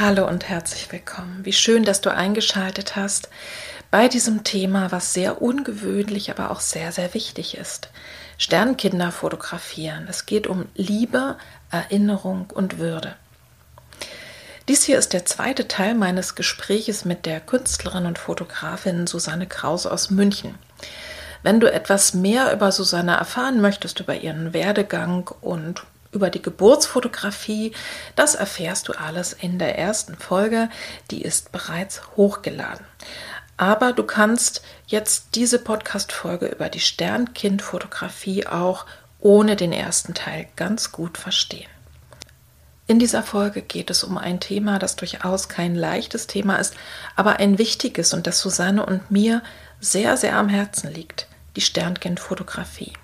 Hallo und herzlich willkommen. Wie schön, dass du eingeschaltet hast bei diesem Thema, was sehr ungewöhnlich, aber auch sehr, sehr wichtig ist. Sternkinder fotografieren. Es geht um Liebe, Erinnerung und Würde. Dies hier ist der zweite Teil meines Gespräches mit der Künstlerin und Fotografin Susanne Kraus aus München. Wenn du etwas mehr über Susanne erfahren möchtest, über ihren Werdegang und über die Geburtsfotografie, das erfährst du alles in der ersten Folge, die ist bereits hochgeladen. Aber du kannst jetzt diese Podcast-Folge über die Sternkindfotografie auch ohne den ersten Teil ganz gut verstehen. In dieser Folge geht es um ein Thema, das durchaus kein leichtes Thema ist, aber ein wichtiges und das Susanne und mir sehr, sehr am Herzen liegt, die Sternkindfotografie.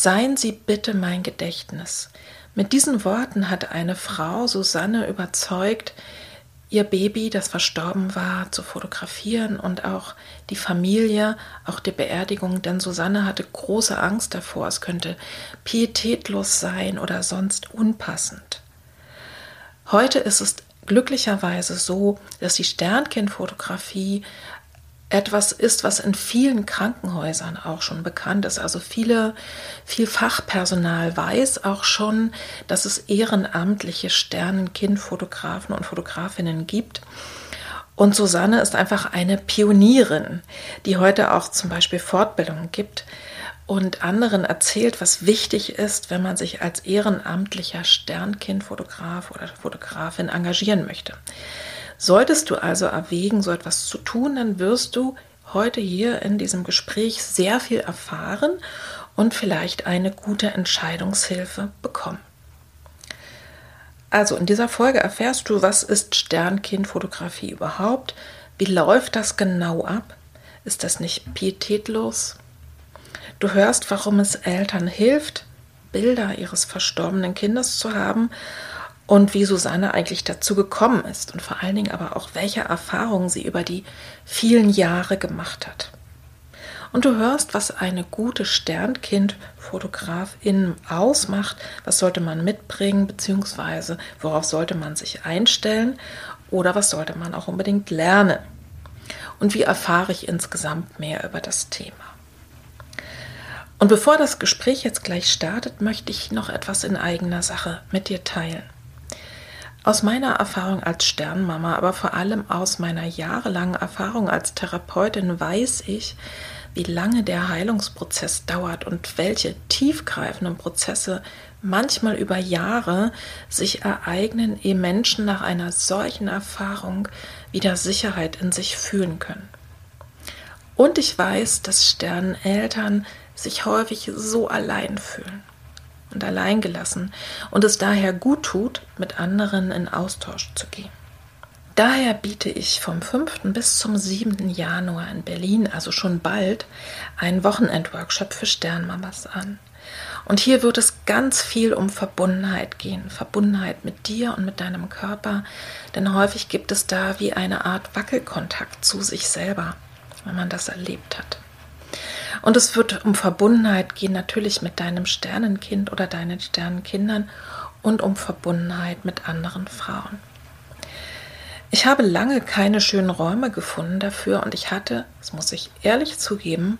Seien Sie bitte mein Gedächtnis. Mit diesen Worten hat eine Frau Susanne überzeugt, ihr Baby, das verstorben war, zu fotografieren und auch die Familie, auch die Beerdigung, denn Susanne hatte große Angst davor, es könnte pietätlos sein oder sonst unpassend. Heute ist es glücklicherweise so, dass die Sternkindfotografie etwas ist, was in vielen Krankenhäusern auch schon bekannt ist. Also viele, viel Fachpersonal weiß auch schon, dass es ehrenamtliche Sternenkindfotografen und Fotografinnen gibt. Und Susanne ist einfach eine Pionierin, die heute auch zum Beispiel Fortbildungen gibt und anderen erzählt, was wichtig ist, wenn man sich als ehrenamtlicher Sternkindfotograf oder Fotografin engagieren möchte. Solltest du also erwägen, so etwas zu tun, dann wirst du heute hier in diesem Gespräch sehr viel erfahren und vielleicht eine gute Entscheidungshilfe bekommen. Also in dieser Folge erfährst du, was ist Sternkindfotografie überhaupt? Wie läuft das genau ab? Ist das nicht pietätlos? Du hörst, warum es Eltern hilft, Bilder ihres verstorbenen Kindes zu haben und wie Susanne eigentlich dazu gekommen ist und vor allen Dingen aber auch, welche Erfahrungen sie über die vielen Jahre gemacht hat. Und du hörst, was eine gute Sternkind-Fotografin ausmacht, was sollte man mitbringen, beziehungsweise worauf sollte man sich einstellen oder was sollte man auch unbedingt lernen. Und wie erfahre ich insgesamt mehr über das Thema. Und bevor das Gespräch jetzt gleich startet, möchte ich noch etwas in eigener Sache mit dir teilen. Aus meiner Erfahrung als Sternmama, aber vor allem aus meiner jahrelangen Erfahrung als Therapeutin weiß ich, wie lange der Heilungsprozess dauert und welche tiefgreifenden Prozesse manchmal über Jahre sich ereignen, ehe Menschen nach einer solchen Erfahrung wieder Sicherheit in sich fühlen können. Und ich weiß, dass Sterneltern sich häufig so allein fühlen und alleingelassen und es daher gut tut, mit anderen in Austausch zu gehen. Daher biete ich vom 5. bis zum 7. Januar in Berlin, also schon bald, einen Wochenendworkshop für Sternmamas an. Und hier wird es ganz viel um Verbundenheit gehen, Verbundenheit mit dir und mit deinem Körper, denn häufig gibt es da wie eine Art Wackelkontakt zu sich selber, wenn man das erlebt hat. Und es wird um Verbundenheit gehen, natürlich mit deinem Sternenkind oder deinen Sternenkindern und um Verbundenheit mit anderen Frauen. Ich habe lange keine schönen Räume gefunden dafür und ich hatte, das muss ich ehrlich zugeben,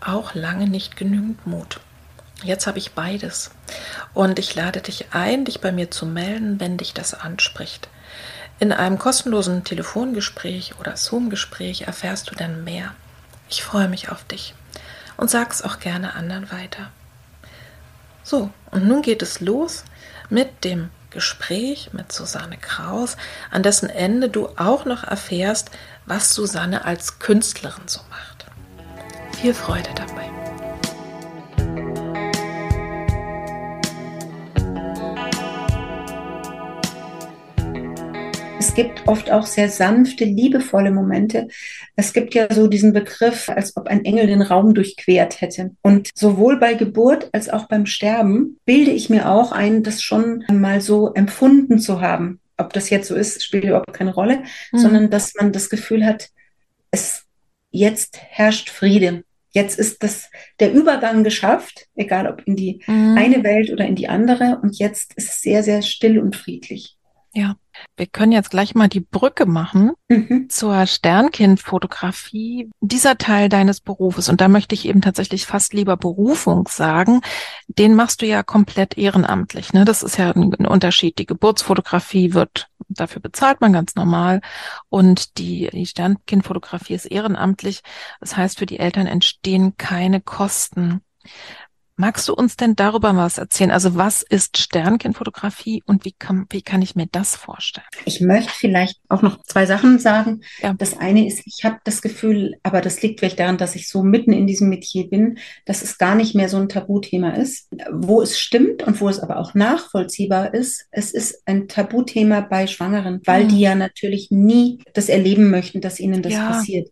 auch lange nicht genügend Mut. Jetzt habe ich beides. Und ich lade dich ein, dich bei mir zu melden, wenn dich das anspricht. In einem kostenlosen Telefongespräch oder Zoom-Gespräch erfährst du dann mehr. Ich freue mich auf dich und sag's auch gerne anderen weiter. So, und nun geht es los mit dem Gespräch mit Susanne Kraus, an dessen Ende du auch noch erfährst, was Susanne als Künstlerin so macht. Viel Freude dabei. Es gibt oft auch sehr sanfte, liebevolle Momente. Es gibt ja so diesen Begriff, als ob ein Engel den Raum durchquert hätte. Und sowohl bei Geburt als auch beim Sterben bilde ich mir auch ein, das schon mal so empfunden zu haben. Ob das jetzt so ist, spielt überhaupt keine Rolle, mhm. sondern dass man das Gefühl hat, es jetzt herrscht Friede. Jetzt ist das, der Übergang geschafft, egal ob in die mhm. eine Welt oder in die andere. Und jetzt ist es sehr, sehr still und friedlich. Ja, wir können jetzt gleich mal die Brücke machen mhm. zur Sternkindfotografie. Dieser Teil deines Berufes, und da möchte ich eben tatsächlich fast lieber Berufung sagen, den machst du ja komplett ehrenamtlich. Ne? Das ist ja ein, ein Unterschied. Die Geburtsfotografie wird, dafür bezahlt man ganz normal. Und die, die Sternkindfotografie ist ehrenamtlich. Das heißt, für die Eltern entstehen keine Kosten. Magst du uns denn darüber was erzählen? Also was ist Sternkindfotografie und wie kann, wie kann ich mir das vorstellen? Ich möchte vielleicht auch noch zwei Sachen sagen. Ja. Das eine ist, ich habe das Gefühl, aber das liegt vielleicht daran, dass ich so mitten in diesem Metier bin, dass es gar nicht mehr so ein Tabuthema ist. Wo es stimmt und wo es aber auch nachvollziehbar ist, es ist ein Tabuthema bei Schwangeren, weil mhm. die ja natürlich nie das erleben möchten, dass ihnen das ja. passiert.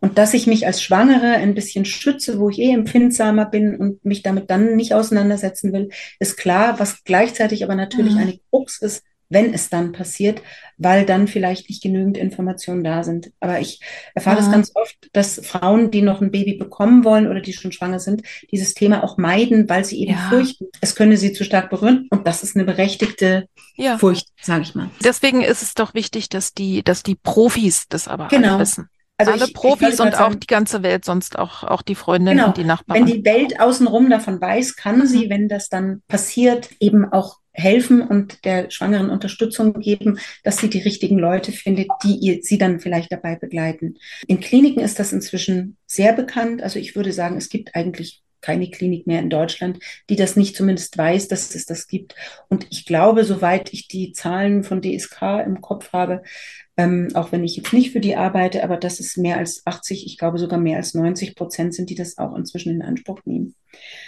Und dass ich mich als Schwangere ein bisschen schütze, wo ich eh empfindsamer bin und mich damit dann nicht auseinandersetzen will, ist klar, was gleichzeitig aber natürlich mhm. eine Krux ist, wenn es dann passiert, weil dann vielleicht nicht genügend Informationen da sind. Aber ich erfahre ja. das ganz oft, dass Frauen, die noch ein Baby bekommen wollen oder die schon schwanger sind, dieses Thema auch meiden, weil sie eben ja. fürchten, es könne sie zu stark berühren. Und das ist eine berechtigte ja. Furcht, sage ich mal. Deswegen ist es doch wichtig, dass die, dass die Profis das aber genau. wissen. Also Alle ich, Profis ich und auch sagen, die ganze Welt, sonst auch, auch die Freundinnen genau, und die Nachbarn. Wenn die Welt außenrum davon weiß, kann mhm. sie, wenn das dann passiert, eben auch helfen und der Schwangeren Unterstützung geben, dass sie die richtigen Leute findet, die ihr, sie dann vielleicht dabei begleiten. In Kliniken ist das inzwischen sehr bekannt. Also ich würde sagen, es gibt eigentlich keine Klinik mehr in Deutschland, die das nicht zumindest weiß, dass es das gibt. Und ich glaube, soweit ich die Zahlen von DSK im Kopf habe, ähm, auch wenn ich jetzt nicht für die arbeite, aber das ist mehr als 80, ich glaube sogar mehr als 90 Prozent sind, die das auch inzwischen in Anspruch nehmen.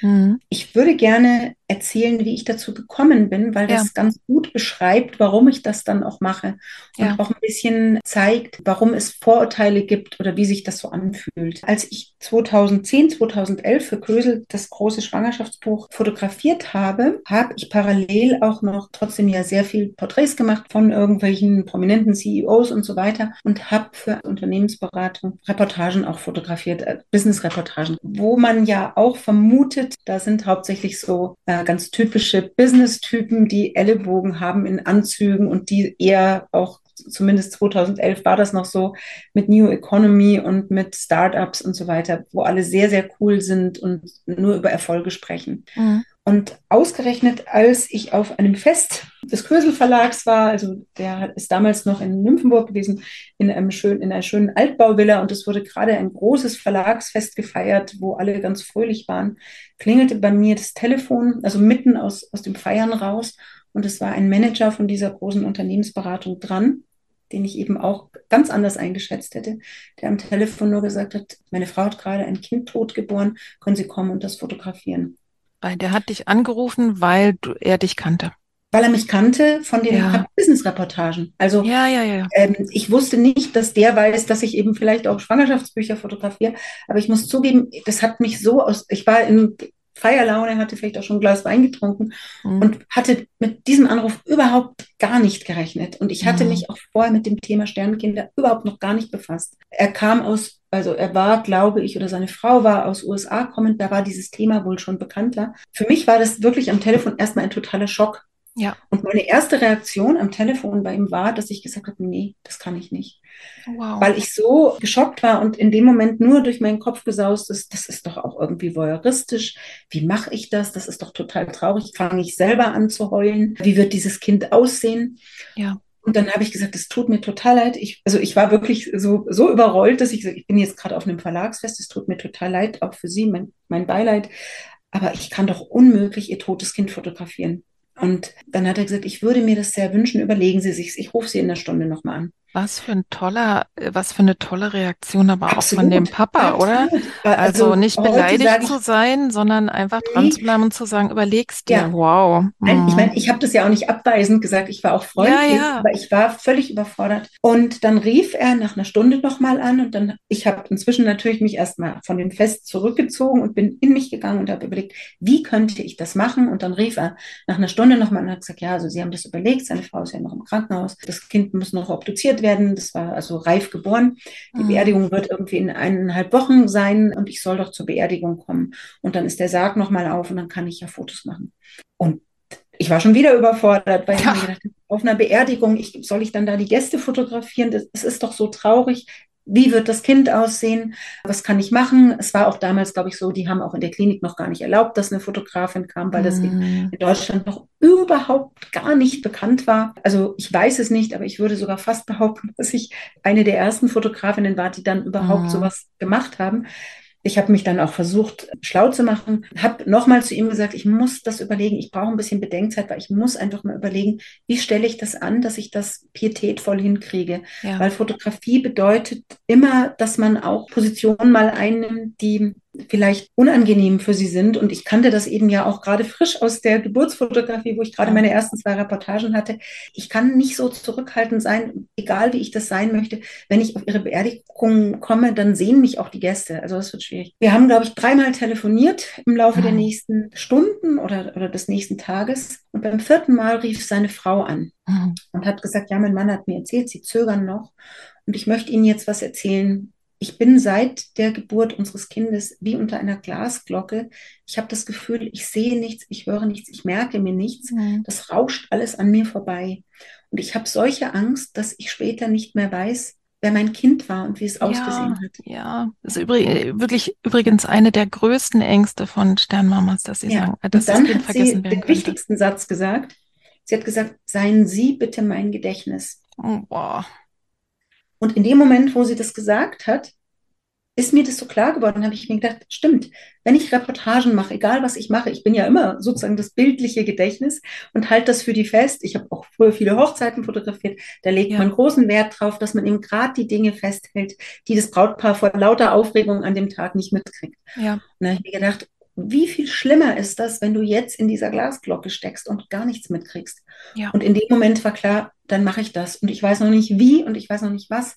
Mhm. Ich würde gerne erzählen, wie ich dazu gekommen bin, weil das ja. ganz gut beschreibt, warum ich das dann auch mache und ja. auch ein bisschen zeigt, warum es Vorurteile gibt oder wie sich das so anfühlt. Als ich 2010, 2011 für Kösel das große Schwangerschaftsbuch fotografiert habe, habe ich parallel auch noch trotzdem ja sehr viel Porträts gemacht von irgendwelchen prominenten CEOs und so weiter und habe für Unternehmensberatung Reportagen auch fotografiert, äh, Business-Reportagen, wo man ja auch vermutet, da sind hauptsächlich so äh, ganz typische Business-Typen, die Ellenbogen haben in Anzügen und die eher auch zumindest 2011 war das noch so mit New Economy und mit Startups und so weiter, wo alle sehr, sehr cool sind und nur über Erfolge sprechen. Mhm. Und ausgerechnet, als ich auf einem Fest des Kösel Verlags war, also der ist damals noch in Nymphenburg gewesen, in, einem schönen, in einer schönen Altbauvilla und es wurde gerade ein großes Verlagsfest gefeiert, wo alle ganz fröhlich waren, klingelte bei mir das Telefon, also mitten aus, aus dem Feiern raus und es war ein Manager von dieser großen Unternehmensberatung dran, den ich eben auch ganz anders eingeschätzt hätte, der am Telefon nur gesagt hat, meine Frau hat gerade ein Kind tot geboren, können Sie kommen und das fotografieren. Weil der hat dich angerufen, weil du, er dich kannte. Weil er mich kannte von den ja. Business-Reportagen. Also ja, ja, ja. Ähm, ich wusste nicht, dass der weiß, dass ich eben vielleicht auch Schwangerschaftsbücher fotografiere. Aber ich muss zugeben, das hat mich so aus. Ich war in Feierlaune, hatte vielleicht auch schon ein Glas Wein getrunken mhm. und hatte mit diesem Anruf überhaupt gar nicht gerechnet. Und ich hatte mhm. mich auch vorher mit dem Thema Sternkinder überhaupt noch gar nicht befasst. Er kam aus also er war, glaube ich, oder seine Frau war aus USA kommend, da war dieses Thema wohl schon bekannter. Für mich war das wirklich am Telefon erstmal ein totaler Schock. Ja. Und meine erste Reaktion am Telefon bei ihm war, dass ich gesagt habe, nee, das kann ich nicht. Wow. Weil ich so geschockt war und in dem Moment nur durch meinen Kopf gesaust ist, das ist doch auch irgendwie voyeuristisch. Wie mache ich das? Das ist doch total traurig. Fange ich selber an zu heulen? Wie wird dieses Kind aussehen? Ja. Und dann habe ich gesagt, es tut mir total leid. Ich, also ich war wirklich so, so überrollt, dass ich ich bin jetzt gerade auf einem Verlagsfest, es tut mir total leid, auch für Sie, mein, mein Beileid. Aber ich kann doch unmöglich Ihr totes Kind fotografieren. Und dann hat er gesagt, ich würde mir das sehr wünschen, überlegen Sie sich, ich rufe Sie in einer Stunde nochmal an. Was für ein toller, was für eine tolle Reaktion, aber Absolut, auch von dem Papa, oder? Also, Also nicht beleidigt zu sein, sondern einfach dran Nee. zu bleiben und zu sagen, überlegst dir. Ja. Wow. Nein, ich Mhm. meine, ich habe das ja auch nicht abweisend gesagt. Ich war auch freundlich, ja. aber ich war völlig überfordert. Und dann rief er nach einer Stunde nochmal an und dann, ich habe inzwischen natürlich mich erstmal von dem Fest zurückgezogen und bin in mich gegangen und habe überlegt, wie könnte ich das machen? Und dann rief er nach einer Stunde nochmal und hat gesagt, ja, also Sie haben das überlegt, seine Frau ist ja noch im Krankenhaus, das Kind muss noch obduziert werden, das war also reif geboren. Die Mhm. Beerdigung wird irgendwie in eineinhalb Wochen sein und ich soll doch zur Beerdigung kommen. Und dann ist der Sarg nochmal auf und dann kann ich ja Fotos machen. Und ich war schon wieder überfordert, weil ich Ja. mir gedacht habe, auf einer Beerdigung, ich, soll ich dann da die Gäste fotografieren? Das, das ist doch so traurig. Wie wird das Kind aussehen? Was kann ich machen? Es war auch damals, glaube ich, so, die haben auch in der Klinik noch gar nicht erlaubt, dass eine Fotografin kam, weil das in, Mhm. Deutschland noch überhaupt gar nicht bekannt war. Also ich weiß es nicht, aber ich würde sogar fast behaupten, dass ich eine der ersten Fotografinnen war, die dann überhaupt Mhm. sowas gemacht haben. Ich habe mich dann auch versucht, schlau zu machen, habe nochmal zu ihm gesagt, ich muss das überlegen, ich brauche ein bisschen Bedenkzeit, weil ich muss einfach mal überlegen, wie stelle ich das an, dass ich das pietätvoll hinkriege. Ja. Weil Fotografie bedeutet immer, dass man auch Positionen mal einnimmt, die vielleicht unangenehm für sie sind. Und ich kannte das eben ja auch gerade frisch aus der Geburtsfotografie, wo ich gerade meine ersten zwei Reportagen hatte. Ich kann nicht so zurückhaltend sein, egal wie ich das sein möchte. Wenn ich auf ihre Beerdigung komme, dann sehen mich auch die Gäste. Also das wird schwierig. Wir haben, glaube ich, dreimal telefoniert im Laufe der nächsten Stunden oder, oder des nächsten Tages. Und beim vierten Mal rief seine Frau an Mhm. und hat gesagt, ja, mein Mann hat mir erzählt, Sie zögern noch und ich möchte Ihnen jetzt was erzählen. Ich bin seit der Geburt unseres Kindes wie unter einer Glasglocke. Ich habe das Gefühl, ich sehe nichts, ich höre nichts, ich merke mir nichts. Mhm. Das rauscht alles an mir vorbei. Und ich habe solche Angst, dass ich später nicht mehr weiß, wer mein Kind war und wie es ausgesehen hat. Ja, das ist übrig, wirklich übrigens eine der größten Ängste von Sternmamas, dass sie Ja. sagen, Und dass das dann Kind hat sie den könnte. wichtigsten Satz gesagt. Sie hat gesagt, seien Sie bitte mein Gedächtnis. Oh, boah. Und in dem Moment, wo sie das gesagt hat, ist mir das so klar geworden, habe ich mir gedacht, stimmt, wenn ich Reportagen mache, egal was ich mache, ich bin ja immer sozusagen das bildliche Gedächtnis und halte das für die fest. Ich habe auch früher viele Hochzeiten fotografiert. Da legt Ja. man großen Wert drauf, dass man eben gerade die Dinge festhält, die das Brautpaar vor lauter Aufregung an dem Tag nicht mitkriegt. Ja. Und da habe ich mir gedacht, wie viel schlimmer ist das, wenn du jetzt in dieser Glasglocke steckst und gar nichts mitkriegst? Ja. Und in dem Moment war klar, dann mache ich das. Und ich weiß noch nicht wie und ich weiß noch nicht was.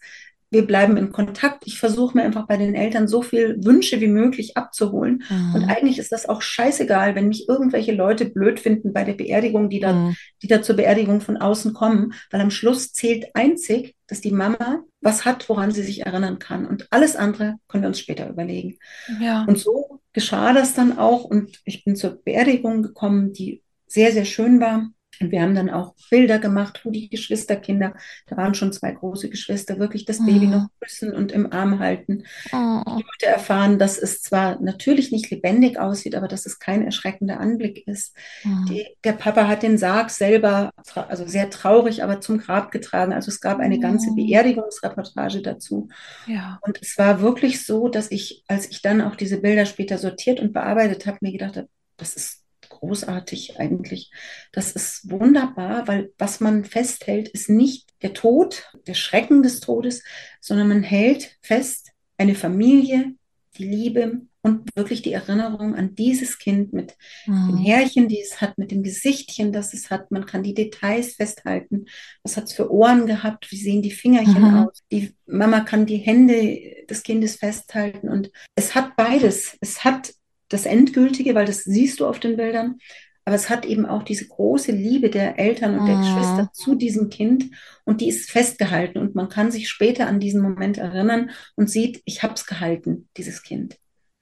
Wir bleiben in Kontakt. Ich versuche mir einfach bei den Eltern so viel Wünsche wie möglich abzuholen. Und Mhm. eigentlich ist das auch scheißegal, wenn mich irgendwelche Leute blöd finden bei der Beerdigung, die da, Mhm. die da zur Beerdigung von außen kommen, weil am Schluss zählt einzig, dass die Mama was hat, woran sie sich erinnern kann. Und alles andere können wir uns später überlegen. Ja. Und so geschah das dann auch. Und ich bin zur Beerdigung gekommen, die sehr, sehr schön war. Und wir haben dann auch Bilder gemacht, wo die Geschwisterkinder, da waren schon zwei große Geschwister, wirklich das Baby Mhm. noch küssen und im Arm halten. Oh. Die Leute erfahren, dass es zwar natürlich nicht lebendig aussieht, aber dass es kein erschreckender Anblick ist. Mhm. Die, der Papa hat den Sarg selber, also sehr traurig, aber zum Grab getragen. Also es gab eine ganze Mhm. Beerdigungsreportage dazu. Ja. Und es war wirklich so, dass ich, als ich dann auch diese Bilder später sortiert und bearbeitet habe, mir gedacht habe, das ist großartig eigentlich. Das ist wunderbar, weil was man festhält, ist nicht der Tod, der Schrecken des Todes, sondern man hält fest eine Familie, die Liebe und wirklich die Erinnerung an dieses Kind mit den Mhm. Härchen, die es hat, mit dem Gesichtchen, das es hat. Man kann die Details festhalten. Was hat es für Ohren gehabt? Wie sehen die Fingerchen Mhm. aus? Die Mama kann die Hände des Kindes festhalten. Und es hat beides. Es hat das Endgültige, weil das siehst du auf den Bildern. Aber es hat eben auch diese große Liebe der Eltern und der Mhm. Geschwister zu diesem Kind und die ist festgehalten und man kann sich später an diesen Moment erinnern und sieht, ich habe es gehalten, dieses Kind.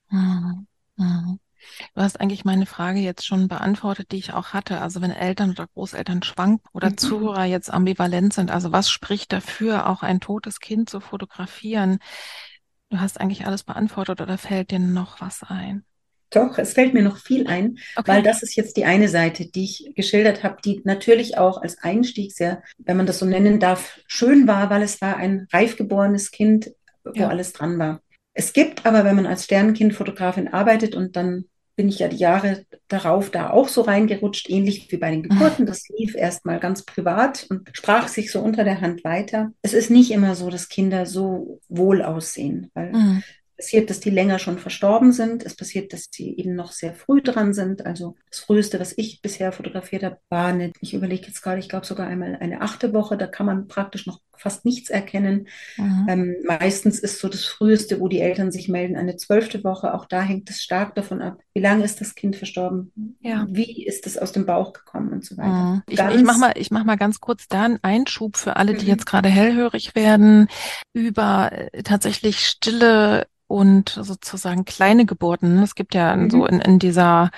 Mhm. Mhm. Du hast eigentlich meine Frage jetzt schon beantwortet, die ich auch hatte. Also wenn Eltern oder Großeltern schwank oder mhm. Zuhörer jetzt ambivalent sind, also was spricht dafür, auch ein totes Kind zu fotografieren? Du hast eigentlich alles beantwortet oder fällt dir noch was ein? Doch, es fällt mir noch viel ein, okay. weil das ist jetzt die eine Seite, die ich geschildert habe, die natürlich auch als Einstieg sehr, wenn man das so nennen darf, schön war, weil es war ein reif geborenes Kind, wo ja. alles dran war. Es gibt aber, wenn man als Sternenkindfotografin arbeitet und dann bin ich ja die Jahre darauf da auch so reingerutscht, ähnlich wie bei den Geburten. Das lief erstmal ganz privat und sprach sich so unter der Hand weiter. Es ist nicht immer so, dass Kinder so wohl aussehen, weil mhm passiert, dass die länger schon verstorben sind. Es passiert, dass sie eben noch sehr früh dran sind. Also das Früheste, was ich bisher fotografiert habe, war eine, ich überlege jetzt gerade, ich glaube sogar einmal eine achte Woche. Da kann man praktisch noch fast nichts erkennen. Mhm. Ähm, meistens ist so das Früheste, wo die Eltern sich melden, eine zwölfte Woche. Auch da hängt es stark davon ab, wie lange ist das Kind verstorben, ja. wie ist es aus dem Bauch gekommen und so weiter. Mhm. Ich, ich mache mal, mach mal ganz kurz da einen Einschub für alle, die mhm. jetzt gerade hellhörig werden, über äh, tatsächlich stille und sozusagen kleine Geburten. Es gibt ja mhm. so in, in dieser,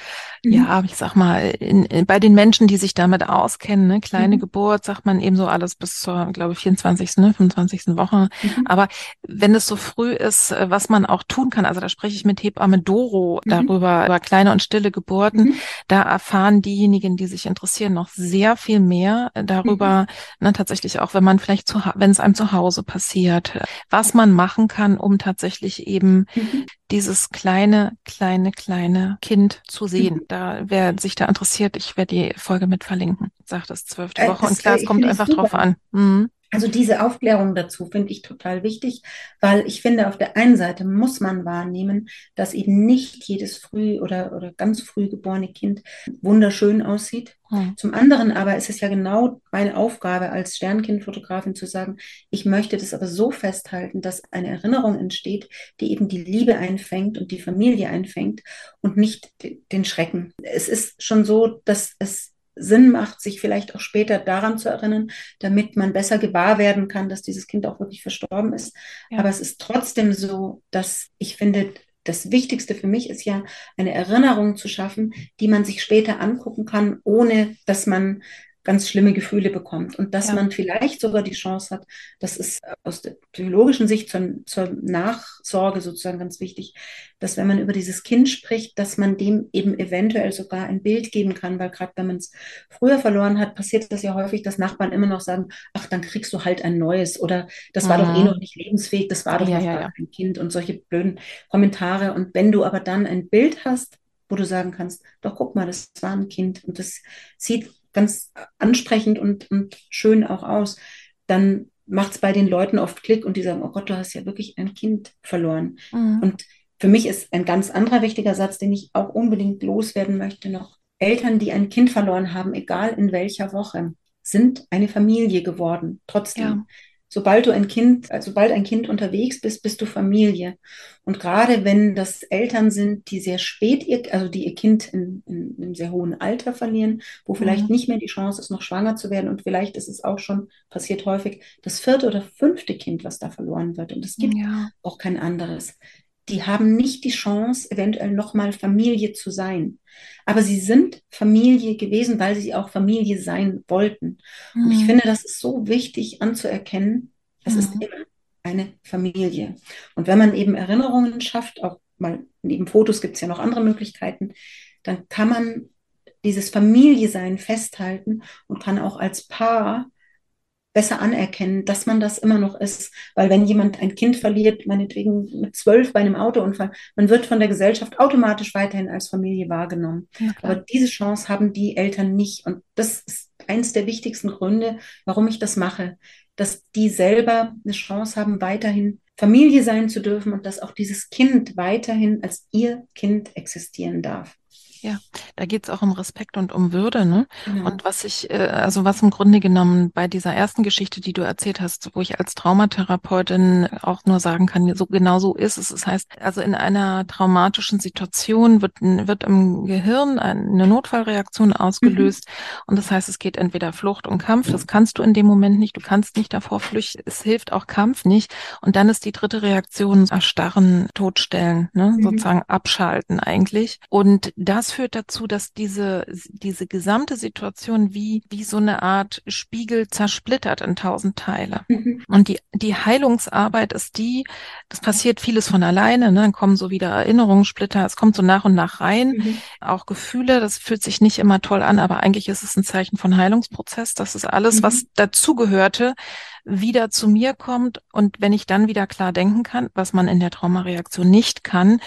mhm. ja, ich sag mal, in, in, bei den Menschen, die sich damit auskennen, ne, kleine mhm. Geburt, sagt man eben so alles bis zur, glaube ich, 24., ne, 25. Woche. Mhm. Aber wenn es so früh ist, äh, was man auch tun kann, also da spreche ich mit Hebamme Doro mhm. darüber, über kleine und stille Geburten, mhm. da erfahren diejenigen, die sich interessieren, noch sehr viel mehr darüber, ne, tatsächlich auch, wenn man vielleicht zu, wenn es einem zu Hause passiert, was man machen kann, um tatsächlich eben mhm. Dieses kleine, kleine, kleine Kind zu sehen. Da, wer sich da interessiert, ich werde die Folge mit verlinken. Sagt es zwölfte äh, Woche. Äh, und klar, es kommt einfach super. drauf an. Mhm. Also diese Aufklärung dazu finde ich total wichtig, weil ich finde, auf der einen Seite muss man wahrnehmen, dass eben nicht jedes früh oder, oder ganz früh geborene Kind wunderschön aussieht. Hm. Zum anderen aber ist es ja genau meine Aufgabe als Sternkindfotografin zu sagen, ich möchte das aber so festhalten, dass eine Erinnerung entsteht, die eben die Liebe einfängt und die Familie einfängt und nicht den Schrecken. Es ist schon so, dass es Sinn macht, sich vielleicht auch später daran zu erinnern, damit man besser gewahr werden kann, dass dieses Kind auch wirklich verstorben ist. Ja. Aber es ist trotzdem so, dass ich finde, das Wichtigste für mich ist ja, eine Erinnerung zu schaffen, die man sich später angucken kann, ohne dass man ganz schlimme Gefühle bekommt und dass ja. man vielleicht sogar die Chance hat, das ist aus der psychologischen Sicht zur, zur, Nachsorge sozusagen ganz wichtig, dass wenn man über dieses Kind spricht, dass man dem eben eventuell sogar ein Bild geben kann, weil gerade wenn man es früher verloren hat, passiert das ja häufig, dass Nachbarn immer noch sagen, ach, dann kriegst du halt ein neues oder das war mhm. doch eh mhm. noch nicht lebensfähig, das war doch ja, noch ja, gar kein Kind und solche blöden Kommentare. Und wenn du aber dann ein Bild hast, wo du sagen kannst, doch guck mal, das war ein Kind und das sieht ganz ansprechend und, und schön auch aus, dann macht es bei den Leuten oft Klick und die sagen, oh Gott, du hast ja wirklich ein Kind verloren. Mhm. Und für mich ist ein ganz anderer wichtiger Satz, den ich auch unbedingt loswerden möchte noch. Eltern, die ein Kind verloren haben, egal in welcher Woche, sind eine Familie geworden. Trotzdem. Ja sobald du ein Kind, also sobald ein Kind unterwegs bist, bist du Familie. Und gerade wenn das Eltern sind, die sehr spät, ihr, also die ihr Kind in, in, in einem sehr hohen Alter verlieren, wo vielleicht mhm. nicht mehr die Chance ist, noch schwanger zu werden und vielleicht ist es auch schon, passiert häufig, das vierte oder fünfte Kind, was da verloren wird. Und es gibt ja. auch kein anderes. Die haben nicht die Chance, eventuell nochmal Familie zu sein. Aber sie sind Familie gewesen, weil sie auch Familie sein wollten. Mhm. Und ich mhm. finde, das ist so wichtig anzuerkennen. Es mhm. ist immer eine Familie. Und wenn man eben Erinnerungen schafft, auch mal neben Fotos gibt es ja noch andere Möglichkeiten, dann kann man dieses Familie-Sein festhalten und kann auch als Paar besser anerkennen, dass man das immer noch ist. Weil wenn jemand ein Kind verliert, meinetwegen mit zwölf bei einem Autounfall, man wird von der Gesellschaft automatisch weiterhin als Familie wahrgenommen. Ja, Aber diese Chance haben die Eltern nicht. Und das ist eins der wichtigsten Gründe, warum ich das mache. Dass die selber eine Chance haben, weiterhin Familie sein zu dürfen und dass auch dieses Kind weiterhin als ihr Kind existieren darf. Ja, da geht es auch um Respekt und um Würde, ne? Genau. Und was ich, äh, also was im Grunde genommen bei dieser ersten Geschichte, die du erzählt hast, wo ich als Traumatherapeutin auch nur sagen kann, so genau so ist es. Das heißt, also in einer traumatischen Situation wird, wird im Gehirn eine Notfallreaktion ausgelöst. Mhm. Und das heißt, es geht entweder Flucht und Kampf. Das kannst du in dem Moment nicht. Du kannst nicht davor flüchten. Es hilft auch Kampf nicht. Und dann ist die dritte Reaktion erstarren, totstellen, ne? Mhm. sozusagen abschalten eigentlich. Und das führt dazu, dass diese, diese gesamte Situation wie, wie so eine Art Spiegel zersplittert in tausend Teile. Mhm. Und die, die Heilungsarbeit ist die, das passiert vieles von alleine, ne? dann kommen so wieder Erinnerungssplitter, es kommt so nach und nach rein, mhm. auch Gefühle, das fühlt sich nicht immer toll an, aber eigentlich ist es ein Zeichen von Heilungsprozess. Das ist alles, mhm. was dazugehörte, wieder zu mir kommt und wenn ich dann wieder klar denken kann, was man in der Traumareaktion nicht kann,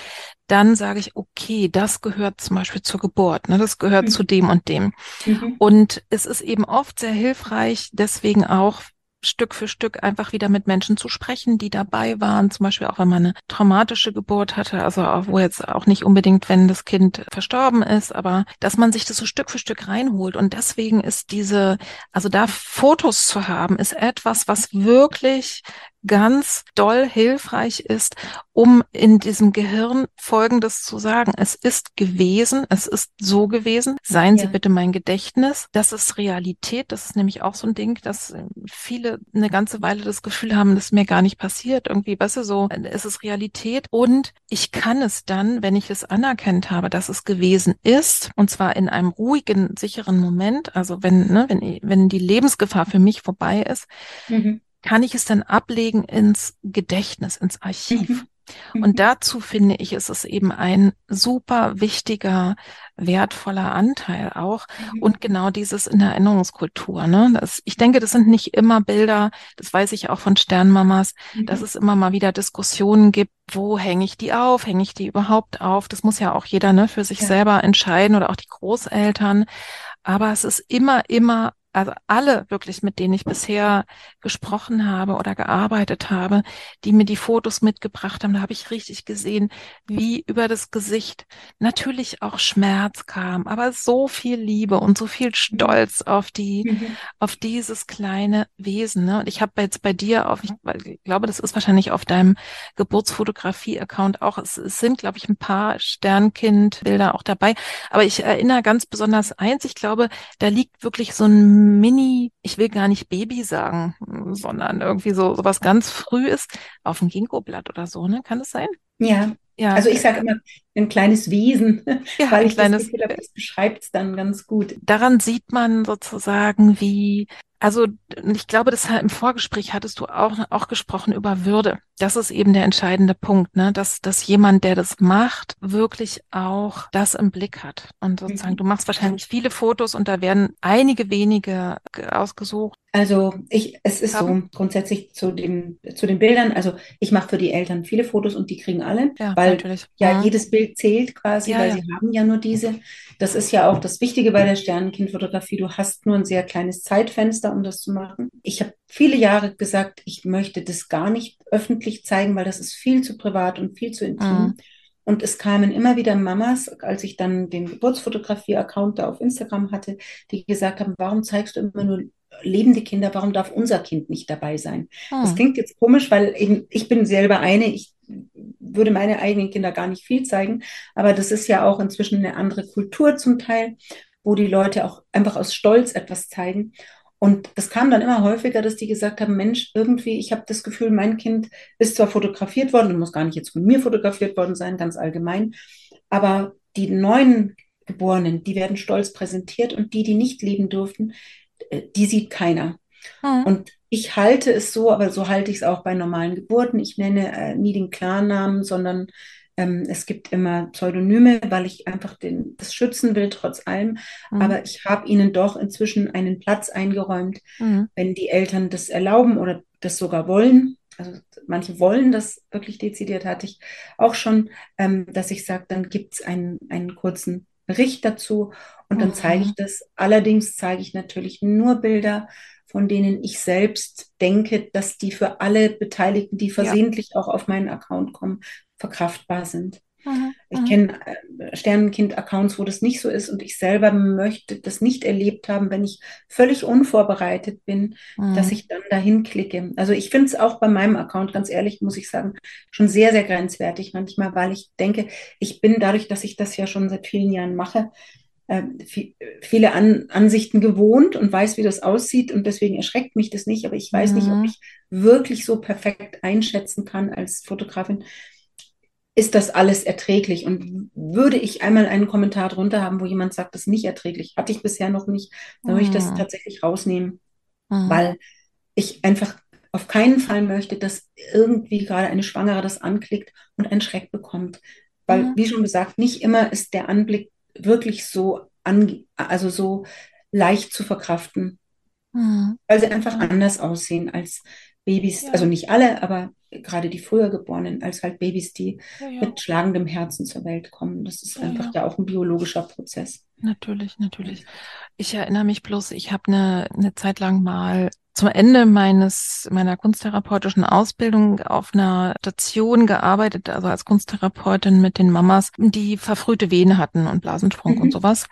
dann sage ich, okay, das gehört zum Beispiel zur Geburt, ne, das gehört mhm. zu dem und dem. Mhm. Und es ist eben oft sehr hilfreich, deswegen auch Stück für Stück einfach wieder mit Menschen zu sprechen, die dabei waren, zum Beispiel auch wenn man eine traumatische Geburt hatte, also auch, wo jetzt auch nicht unbedingt, wenn das Kind verstorben ist, aber dass man sich das so Stück für Stück reinholt. Und deswegen ist diese, also da Fotos zu haben, ist etwas, was wirklich ganz doll hilfreich ist, um in diesem Gehirn Folgendes zu sagen. Es ist gewesen, es ist so gewesen. Seien ja. Sie bitte mein Gedächtnis. Das ist Realität. Das ist nämlich auch so ein Ding, dass viele eine ganze Weile das Gefühl haben, das ist mir gar nicht passiert. Irgendwie, weißt du, so, es ist Realität. Und ich kann es dann, wenn ich es anerkannt habe, dass es gewesen ist, und zwar in einem ruhigen, sicheren Moment, also wenn, ne, wenn, wenn die Lebensgefahr für mich vorbei ist, mhm kann ich es dann ablegen ins Gedächtnis, ins Archiv. Mhm. mhm. Und dazu finde ich, ist es eben ein super wichtiger, wertvoller Anteil auch. Mhm. Und genau dieses in der Erinnerungskultur. Ne? Das, ich denke, das sind nicht immer Bilder, das weiß ich auch von Sternmamas, mhm. dass es immer mal wieder Diskussionen gibt, wo hänge ich die auf, hänge ich die überhaupt auf? Das muss ja auch jeder ne, für sich ja. selber entscheiden oder auch die Großeltern. Aber es ist immer, immer also alle wirklich, mit denen ich bisher gesprochen habe oder gearbeitet habe, die mir die Fotos mitgebracht haben, da habe ich richtig gesehen, wie über das Gesicht natürlich auch Schmerz kam, aber so viel Liebe und so viel Stolz auf die, mhm. auf dieses kleine Wesen. Ne? Und ich habe jetzt bei dir auf, ich, ich glaube, das ist wahrscheinlich auf deinem Geburtsfotografie-Account auch, es, es sind, glaube ich, ein paar Sternkind-Bilder auch dabei. Aber ich erinnere ganz besonders eins, ich glaube, da liegt wirklich so ein Mini, ich will gar nicht Baby sagen, sondern irgendwie so, so was ganz früh ist, auf dem Ginkgo-Blatt oder so, ne? Kann das sein? Ja. Ja, also ich sage immer ein kleines Wesen, ja, weil ich kleines, das Gefühl habe, das beschreibt es dann ganz gut. Daran sieht man sozusagen, wie also ich glaube, das im Vorgespräch hattest du auch, auch gesprochen über Würde. Das ist eben der entscheidende Punkt, ne? dass, dass jemand, der das macht, wirklich auch das im Blick hat. Und sozusagen, mhm. du machst wahrscheinlich viele Fotos und da werden einige wenige ausgesucht. Also ich, es ist haben. so grundsätzlich zu den, zu den Bildern. Also ich mache für die Eltern viele Fotos und die kriegen alle, ja, weil natürlich. ja mhm. jedes Bild zählt quasi, ja, weil ja. sie haben ja nur diese. Das ist ja auch das Wichtige bei der Sternenkindfotografie. Du hast nur ein sehr kleines Zeitfenster, um das zu machen. Ich habe viele Jahre gesagt, ich möchte das gar nicht öffentlich zeigen, weil das ist viel zu privat und viel zu intim. Mhm. Und es kamen immer wieder Mamas, als ich dann den Geburtsfotografie-Account da auf Instagram hatte, die gesagt haben, warum zeigst du immer nur lebende Kinder, warum darf unser Kind nicht dabei sein? Hm. Das klingt jetzt komisch, weil eben, ich bin selber eine, ich würde meine eigenen Kinder gar nicht viel zeigen, aber das ist ja auch inzwischen eine andere Kultur zum Teil, wo die Leute auch einfach aus Stolz etwas zeigen. Und das kam dann immer häufiger, dass die gesagt haben, Mensch, irgendwie, ich habe das Gefühl, mein Kind ist zwar fotografiert worden und muss gar nicht jetzt von mir fotografiert worden sein, ganz allgemein, aber die neuen Geborenen, die werden stolz präsentiert und die, die nicht leben durften, die sieht keiner. Hm. Und ich halte es so, aber so halte ich es auch bei normalen Geburten. Ich nenne äh, nie den Klarnamen, sondern ähm, es gibt immer Pseudonyme, weil ich einfach den, das schützen will, trotz allem. Mhm. Aber ich habe ihnen doch inzwischen einen Platz eingeräumt, mhm. wenn die Eltern das erlauben oder das sogar wollen. Also manche wollen das wirklich dezidiert, hatte ich auch schon, ähm, dass ich sage, dann gibt es einen, einen kurzen Bericht dazu und dann zeige ich das. Allerdings zeige ich natürlich nur Bilder, von denen ich selbst denke, dass die für alle Beteiligten, die versehentlich ja. auch auf meinen Account kommen, verkraftbar sind. Mhm. Ich mhm. kenne äh, Sternenkind-Accounts, wo das nicht so ist und ich selber möchte das nicht erlebt haben, wenn ich völlig unvorbereitet bin, mhm. dass ich dann dahin klicke. Also ich finde es auch bei meinem Account, ganz ehrlich, muss ich sagen, schon sehr, sehr grenzwertig manchmal, weil ich denke, ich bin dadurch, dass ich das ja schon seit vielen Jahren mache, äh, viele An Ansichten gewohnt und weiß, wie das aussieht und deswegen erschreckt mich das nicht, aber ich weiß mhm. nicht, ob mhm. ich wirklich so perfekt einschätzen kann als Fotografin, ist das alles erträglich? Und würde ich einmal einen Kommentar drunter haben, wo jemand sagt, das ist nicht erträglich, hatte ich bisher noch nicht, dann würde ich das mhm. tatsächlich rausnehmen, mhm. weil ich einfach auf keinen Fall möchte, dass irgendwie gerade eine Schwangere das anklickt und einen Schreck bekommt. Weil, mhm. wie schon gesagt, nicht immer ist der Anblick wirklich so, also so leicht zu verkraften, mhm. weil sie einfach anders aussehen als Babys, ja. also nicht alle, aber gerade die früher Geborenen, als halt Babys, die ja, ja. mit schlagendem Herzen zur Welt kommen. Das ist einfach ja auch ein biologischer Prozess. Natürlich, natürlich. Ich erinnere mich bloß, ich habe eine, eine Zeit lang mal zum Ende meines meiner kunsttherapeutischen Ausbildung auf einer Station gearbeitet, also als Kunsttherapeutin mit den Mamas, die verfrühte Wehen hatten und Blasensprung mhm. und sowas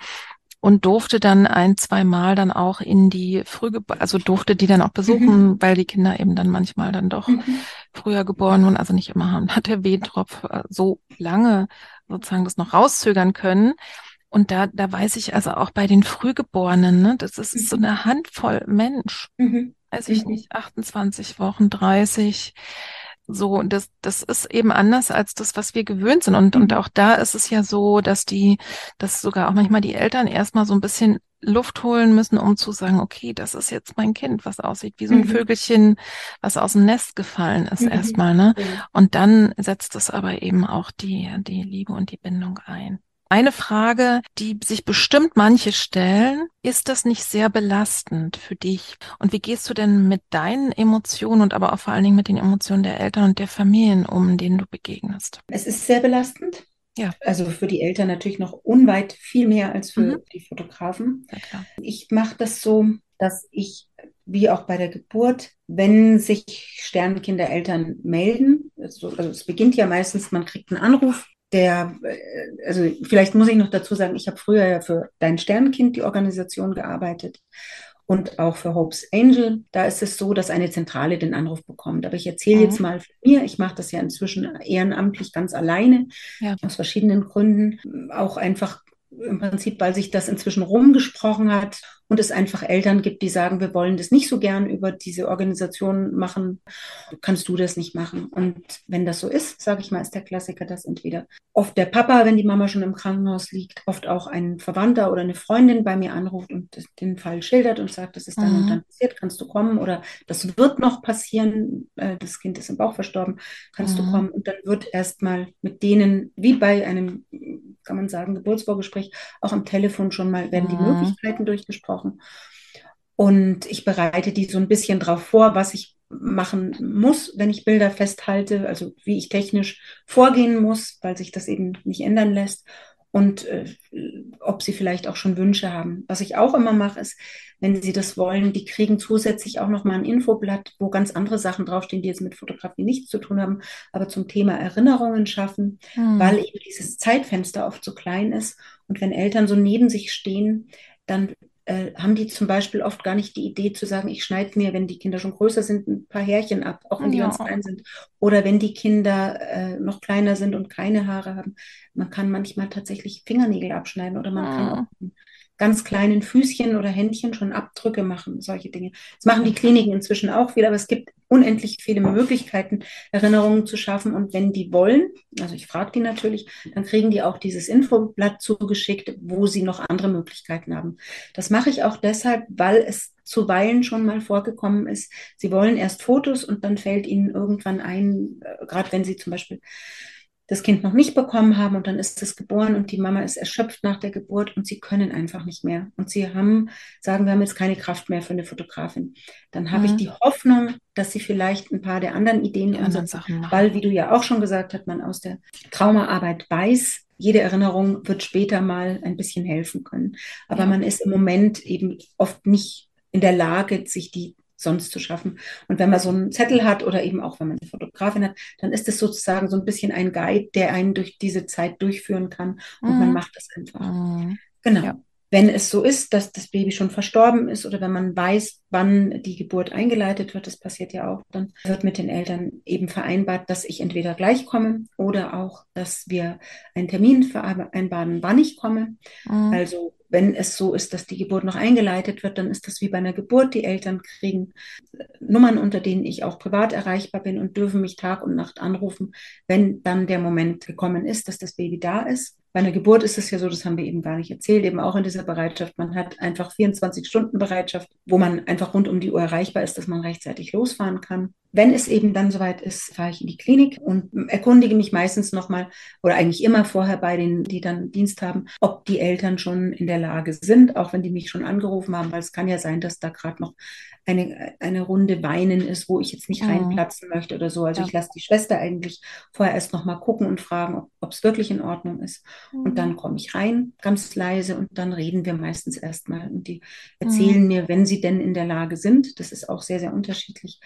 und durfte dann ein, zwei Mal dann auch in die Frühge also durfte die dann auch besuchen, mhm. weil die Kinder eben dann manchmal dann doch mhm. früher geboren wurden, also nicht immer haben, hat der Wehentropf äh, so lange sozusagen das noch rauszögern können. Und da, da weiß ich also auch bei den Frühgeborenen, ne, das ist mhm. so eine Handvoll Mensch, mhm. weiß ich mhm. nicht, 28 Wochen, 30, so, das, das ist eben anders als das, was wir gewöhnt sind. Und, und auch da ist es ja so, dass die, dass sogar auch manchmal die Eltern erstmal so ein bisschen Luft holen müssen, um zu sagen, okay, das ist jetzt mein Kind, was aussieht wie so ein mhm. Vögelchen, was aus dem Nest gefallen ist mhm. erstmal, ne? Und dann setzt es aber eben auch die, die Liebe und die Bindung ein. Eine Frage, die sich bestimmt manche stellen, ist das nicht sehr belastend für dich? Und wie gehst du denn mit deinen Emotionen und aber auch vor allen Dingen mit den Emotionen der Eltern und der Familien um, denen du begegnest? Es ist sehr belastend. Ja. Also für die Eltern natürlich noch unweit viel mehr als für mhm. die Fotografen. Ja, ich mache das so, dass ich, wie auch bei der Geburt, wenn sich Sternenkindereltern melden, also, also es beginnt ja meistens, man kriegt einen Anruf der, äh, also vielleicht muss ich noch dazu sagen, ich habe früher ja für Dein Sternkind die Organisation gearbeitet und auch für Hope's Angel. Da ist es so, dass eine Zentrale den Anruf bekommt. Aber ich erzähle mhm. jetzt mal von mir. Ich mache das ja inzwischen ehrenamtlich ganz alleine, ja. aus verschiedenen Gründen. Auch einfach im Prinzip, weil sich das inzwischen rumgesprochen hat und es einfach Eltern gibt, die sagen, wir wollen das nicht so gern über diese Organisation machen, kannst du das nicht machen. Und wenn das so ist, sage ich mal, ist der Klassiker, dass entweder oft der Papa, wenn die Mama schon im Krankenhaus liegt, oft auch ein Verwandter oder eine Freundin bei mir anruft und den Fall schildert und sagt, das ist dann mhm. und dann passiert, kannst du kommen oder das wird noch passieren, äh, das Kind ist im Bauch verstorben, kannst mhm. du kommen. Und dann wird erstmal mit denen, wie bei einem, kann man sagen, Geburtsvorgespräch, auch am Telefon schon mal, werden die mhm. Möglichkeiten durchgesprochen. Und ich bereite die so ein bisschen darauf vor, was ich machen muss, wenn ich Bilder festhalte, also wie ich technisch vorgehen muss, weil sich das eben nicht ändern lässt und äh, ob sie vielleicht auch schon Wünsche haben. Was ich auch immer mache, ist, wenn sie das wollen, die kriegen zusätzlich auch noch mal ein Infoblatt, wo ganz andere Sachen draufstehen, die jetzt mit Fotografie nichts zu tun haben, aber zum Thema Erinnerungen schaffen, hm. weil eben dieses Zeitfenster oft so klein ist. Und wenn Eltern so neben sich stehen, dann äh, haben die zum Beispiel oft gar nicht die Idee zu sagen, ich schneide mir, wenn die Kinder schon größer sind, ein paar Härchen ab, auch wenn die ja. ganz klein sind. Oder wenn die Kinder äh, noch kleiner sind und keine Haare haben. Man kann manchmal tatsächlich Fingernägel abschneiden oder man ja. kann auch ganz kleinen Füßchen oder Händchen schon Abdrücke machen, solche Dinge. Das machen die Kliniken inzwischen auch wieder, aber es gibt unendlich viele Möglichkeiten, Erinnerungen zu schaffen. Und wenn die wollen, also ich frage die natürlich, dann kriegen die auch dieses Infoblatt zugeschickt, wo sie noch andere Möglichkeiten haben. Das mache ich auch deshalb, weil es zuweilen schon mal vorgekommen ist. Sie wollen erst Fotos und dann fällt ihnen irgendwann ein, äh, gerade wenn sie zum Beispiel das Kind noch nicht bekommen haben und dann ist es geboren und die Mama ist erschöpft nach der Geburt und sie können einfach nicht mehr. Und sie haben, sagen, wir haben jetzt keine Kraft mehr für eine Fotografin. Dann habe mhm. ich die Hoffnung, dass sie vielleicht ein paar der anderen Ideen die weil, wie du ja auch schon gesagt hast, man aus der Traumaarbeit weiß, jede Erinnerung wird später mal ein bisschen helfen können. Aber ja. man ist im Moment eben oft nicht in der Lage, sich die sonst zu schaffen. Und wenn man so einen Zettel hat oder eben auch wenn man eine Fotografin hat, dann ist es sozusagen so ein bisschen ein Guide, der einen durch diese Zeit durchführen kann und mhm. man macht das einfach. Mhm. Genau. Ja. Wenn es so ist, dass das Baby schon verstorben ist oder wenn man weiß, wann die Geburt eingeleitet wird, das passiert ja auch, dann wird mit den Eltern eben vereinbart, dass ich entweder gleich komme oder auch, dass wir einen Termin vereinbaren, wann ich komme. Mhm. Also wenn es so ist, dass die Geburt noch eingeleitet wird, dann ist das wie bei einer Geburt. Die Eltern kriegen Nummern, unter denen ich auch privat erreichbar bin und dürfen mich Tag und Nacht anrufen, wenn dann der Moment gekommen ist, dass das Baby da ist. Bei einer Geburt ist es ja so, das haben wir eben gar nicht erzählt, eben auch in dieser Bereitschaft. Man hat einfach 24 Stunden Bereitschaft, wo man einfach rund um die Uhr erreichbar ist, dass man rechtzeitig losfahren kann. Wenn es eben dann soweit ist, fahre ich in die Klinik und erkundige mich meistens nochmal oder eigentlich immer vorher bei denen, die dann Dienst haben, ob die Eltern schon in der Lage sind, auch wenn die mich schon angerufen haben, weil es kann ja sein, dass da gerade noch eine, eine Runde Weinen ist, wo ich jetzt nicht mhm. reinplatzen möchte oder so. Also ja. ich lasse die Schwester eigentlich vorher erst nochmal gucken und fragen, ob es wirklich in Ordnung ist. Mhm. Und dann komme ich rein, ganz leise, und dann reden wir meistens erstmal. Und die erzählen mhm. mir, wenn sie denn in der Lage sind, das ist auch sehr, sehr unterschiedlich,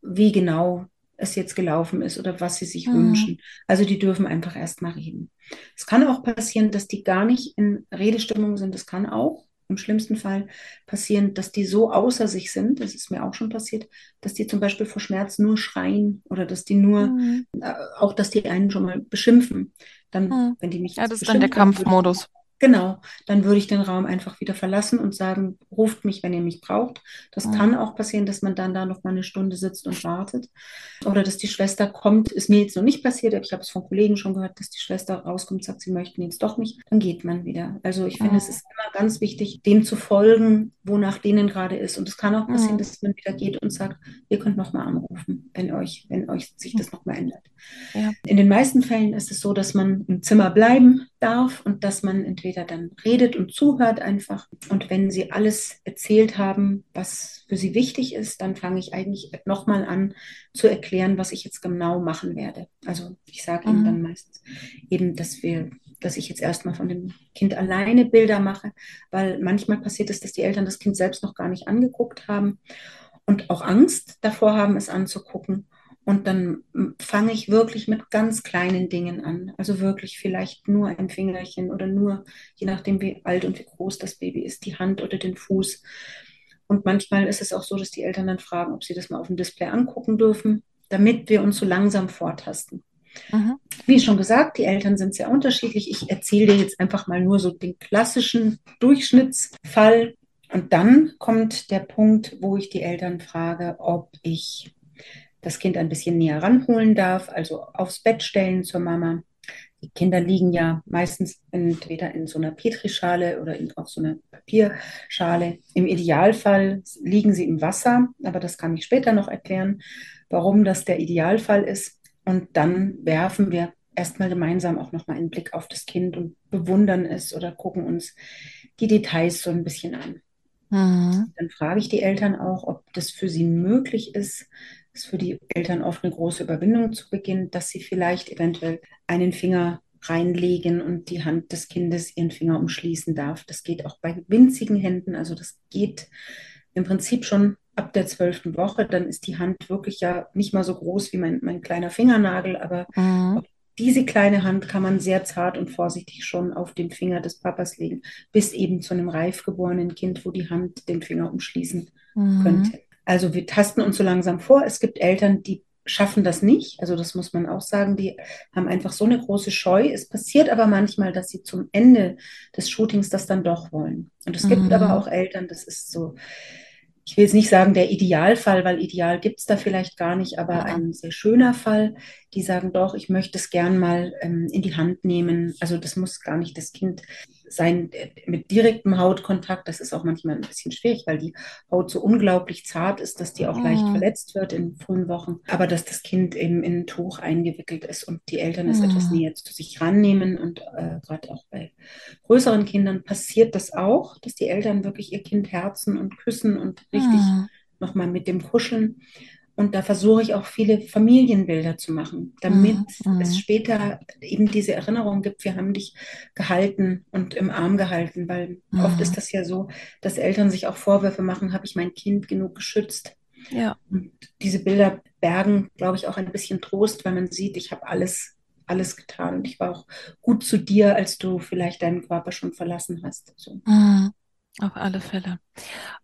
wie genau es jetzt gelaufen ist oder was sie sich mhm. wünschen. Also die dürfen einfach erstmal reden. Es kann auch passieren, dass die gar nicht in Redestimmung sind. Das kann auch im schlimmsten Fall passieren, dass die so außer sich sind, das ist mir auch schon passiert, dass die zum Beispiel vor Schmerz nur schreien oder dass die nur, mhm. äh, auch dass die einen schon mal beschimpfen. Dann, mhm. wenn die mich Ja, das ist dann der Kampfmodus. Genau, dann würde ich den Raum einfach wieder verlassen und sagen, ruft mich, wenn ihr mich braucht. Das mhm. kann auch passieren, dass man dann da noch mal eine Stunde sitzt und wartet. Oder dass die Schwester kommt, ist mir jetzt noch nicht passiert, aber ich habe es von Kollegen schon gehört, dass die Schwester rauskommt, sagt, sie möchten jetzt doch nicht. Dann geht man wieder. Also ich finde, mhm. es ist immer ganz wichtig, dem zu folgen, wonach denen gerade ist. Und es kann auch passieren, mhm. dass man wieder geht und sagt, ihr könnt noch mal anrufen, wenn euch, wenn euch sich das noch mal ändert. Ja. In den meisten Fällen ist es so, dass man im Zimmer bleiben darf und dass man entweder dann redet und zuhört einfach. Und wenn sie alles erzählt haben, was für sie wichtig ist, dann fange ich eigentlich nochmal an zu erklären, was ich jetzt genau machen werde. Also ich sage mhm. ihnen dann meistens eben, dass wir dass ich jetzt erstmal von dem Kind alleine Bilder mache, weil manchmal passiert es, dass die Eltern das Kind selbst noch gar nicht angeguckt haben und auch Angst davor haben, es anzugucken. Und dann fange ich wirklich mit ganz kleinen Dingen an. Also wirklich vielleicht nur ein Fingerchen oder nur, je nachdem wie alt und wie groß das Baby ist, die Hand oder den Fuß. Und manchmal ist es auch so, dass die Eltern dann fragen, ob sie das mal auf dem Display angucken dürfen, damit wir uns so langsam vortasten. Mhm. Wie schon gesagt, die Eltern sind sehr unterschiedlich. Ich erzähle dir jetzt einfach mal nur so den klassischen Durchschnittsfall. Und dann kommt der Punkt, wo ich die Eltern frage, ob ich das Kind ein bisschen näher ranholen darf, also aufs Bett stellen zur Mama. Die Kinder liegen ja meistens entweder in so einer Petrischale oder in, auf so einer Papierschale. Im Idealfall liegen sie im Wasser, aber das kann ich später noch erklären, warum das der Idealfall ist. Und dann werfen wir erstmal gemeinsam auch nochmal einen Blick auf das Kind und bewundern es oder gucken uns die Details so ein bisschen an. Mhm. Dann frage ich die Eltern auch, ob das für sie möglich ist, ist für die Eltern oft eine große Überwindung zu Beginn, dass sie vielleicht eventuell einen Finger reinlegen und die Hand des Kindes ihren Finger umschließen darf. Das geht auch bei winzigen Händen. Also das geht im Prinzip schon ab der zwölften Woche. Dann ist die Hand wirklich ja nicht mal so groß wie mein, mein kleiner Fingernagel, aber mhm. diese kleine Hand kann man sehr zart und vorsichtig schon auf den Finger des Papas legen, bis eben zu einem reif geborenen Kind, wo die Hand den Finger umschließen mhm. könnte. Also wir tasten uns so langsam vor. Es gibt Eltern, die schaffen das nicht. Also das muss man auch sagen. Die haben einfach so eine große Scheu. Es passiert aber manchmal, dass sie zum Ende des Shootings das dann doch wollen. Und es mhm. gibt aber auch Eltern, das ist so, ich will jetzt nicht sagen der Idealfall, weil ideal gibt es da vielleicht gar nicht, aber ja. ein sehr schöner Fall, die sagen doch, ich möchte es gern mal ähm, in die Hand nehmen. Also das muss gar nicht das Kind sein äh, mit direktem Hautkontakt. Das ist auch manchmal ein bisschen schwierig, weil die Haut so unglaublich zart ist, dass die auch mhm. leicht verletzt wird in frühen Wochen. Aber dass das Kind eben in ein Tuch eingewickelt ist und die Eltern es mhm. etwas näher zu sich rannehmen. Und äh, gerade auch bei größeren Kindern passiert das auch, dass die Eltern wirklich ihr Kind herzen und küssen und richtig mhm. nochmal mit dem kuscheln. Und da versuche ich auch viele Familienbilder zu machen, damit Mhm. es Mhm. später eben diese Erinnerung gibt, wir haben dich gehalten und im Arm gehalten, weil oft ist Mhm. das ja so, dass Eltern sich auch Vorwürfe machen, habe ich mein Kind genug geschützt? Ja. Und diese Bilder bergen, glaube ich, auch ein bisschen Trost, weil man sieht, ich habe alles, alles getan und ich war auch gut zu dir, als du vielleicht deinen Körper schon verlassen hast. So. Mhm. Auf alle Fälle.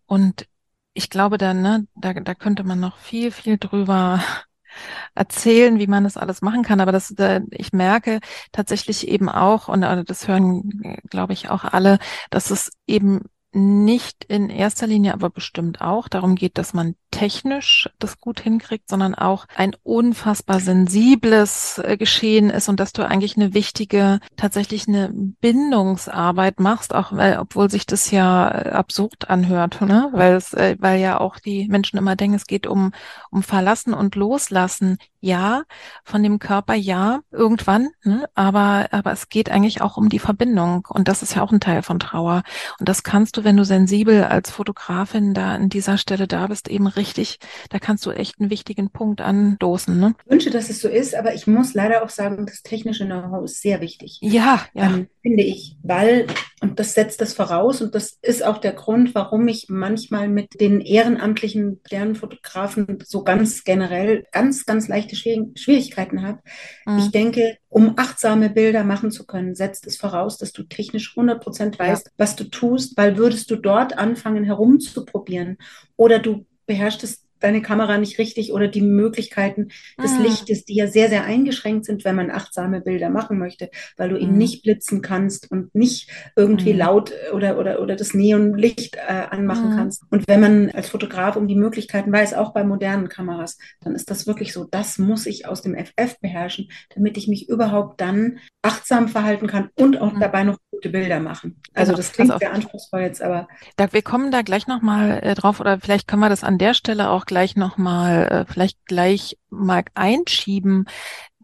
Und ich glaube dann, ne, da, da könnte man noch viel, viel drüber erzählen, wie man das alles machen kann. Aber das, da, ich merke tatsächlich eben auch, und äh, das hören, äh, glaube ich, auch alle, dass es eben nicht in erster Linie, aber bestimmt auch darum geht, dass man technisch das gut hinkriegt, sondern auch ein unfassbar sensibles äh, Geschehen ist und dass du eigentlich eine wichtige, tatsächlich eine Bindungsarbeit machst, auch weil, obwohl sich das ja äh, absurd anhört, ne? Weil es, äh, weil ja auch die Menschen immer denken, es geht um, um Verlassen und Loslassen. Ja, von dem Körper, ja, irgendwann, ne? aber, aber es geht eigentlich auch um die Verbindung und das ist ja auch ein Teil von Trauer. Und das kannst du, wenn du sensibel als Fotografin da an dieser Stelle da bist, eben richtig, da kannst du echt einen wichtigen Punkt andosen. Ne? Ich wünsche, dass es so ist, aber ich muss leider auch sagen, das technische Know-how ist sehr wichtig. Ja, ja. Ähm, finde ich, weil, und das setzt das voraus, und das ist auch der Grund, warum ich manchmal mit den ehrenamtlichen Sternfotografen so ganz generell ganz, ganz leichte Schwierigkeiten habe. Mhm. Ich denke, um achtsame Bilder machen zu können, setzt es voraus, dass du technisch 100% weißt, ja. was du tust, weil würdest du dort anfangen herumzuprobieren oder du beherrschst es deine Kamera nicht richtig oder die Möglichkeiten des Mhm. Lichtes, die ja sehr, sehr eingeschränkt sind, wenn man achtsame Bilder machen möchte, weil du eben Mhm. nicht blitzen kannst und nicht irgendwie Mhm. laut oder, oder, oder das Neonlicht äh, anmachen Mhm. kannst. Und wenn man als Fotograf um die Möglichkeiten weiß, auch bei modernen Kameras, dann ist das wirklich so, das muss ich aus dem FF beherrschen, damit ich mich überhaupt dann achtsam verhalten kann und auch Mhm. dabei noch gute Bilder machen. Also Genau. das klingt auf. sehr anspruchsvoll jetzt, aber Da, wir kommen da gleich nochmal äh, drauf oder vielleicht können wir das an der Stelle auch gleich nochmal, äh, vielleicht gleich mal einschieben,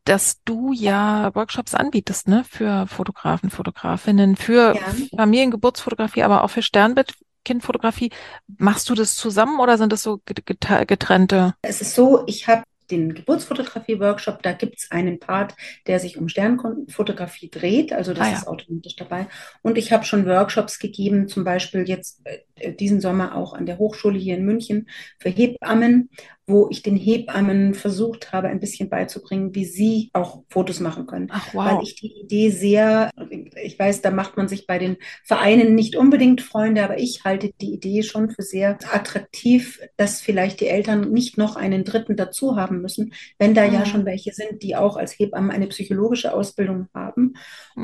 dass du ja Workshops anbietest, ne, für Fotografen, Fotografinnen, für Ja. Familiengeburtsfotografie, aber auch für Sternbildkindfotografie. Machst du das zusammen oder sind das so get- getrennte? Es ist so, ich habe den Geburtsfotografie-Workshop, da gibt es einen Part, der sich um Sternfotografie dreht, also das Ah, ja. ist automatisch dabei. Und ich habe schon Workshops gegeben, zum Beispiel jetzt äh, diesen Sommer auch an der Hochschule hier in München für Hebammen, wo ich den Hebammen versucht habe, ein bisschen beizubringen, wie sie auch Fotos machen können. Ach Weil wow. ich die Idee sehr, ich weiß, da macht man sich bei den Vereinen nicht unbedingt Freunde, aber ich halte die Idee schon für sehr attraktiv, dass vielleicht die Eltern nicht noch einen Dritten dazu haben müssen, wenn da ja Mhm. schon welche sind, die auch als Hebammen eine psychologische Ausbildung haben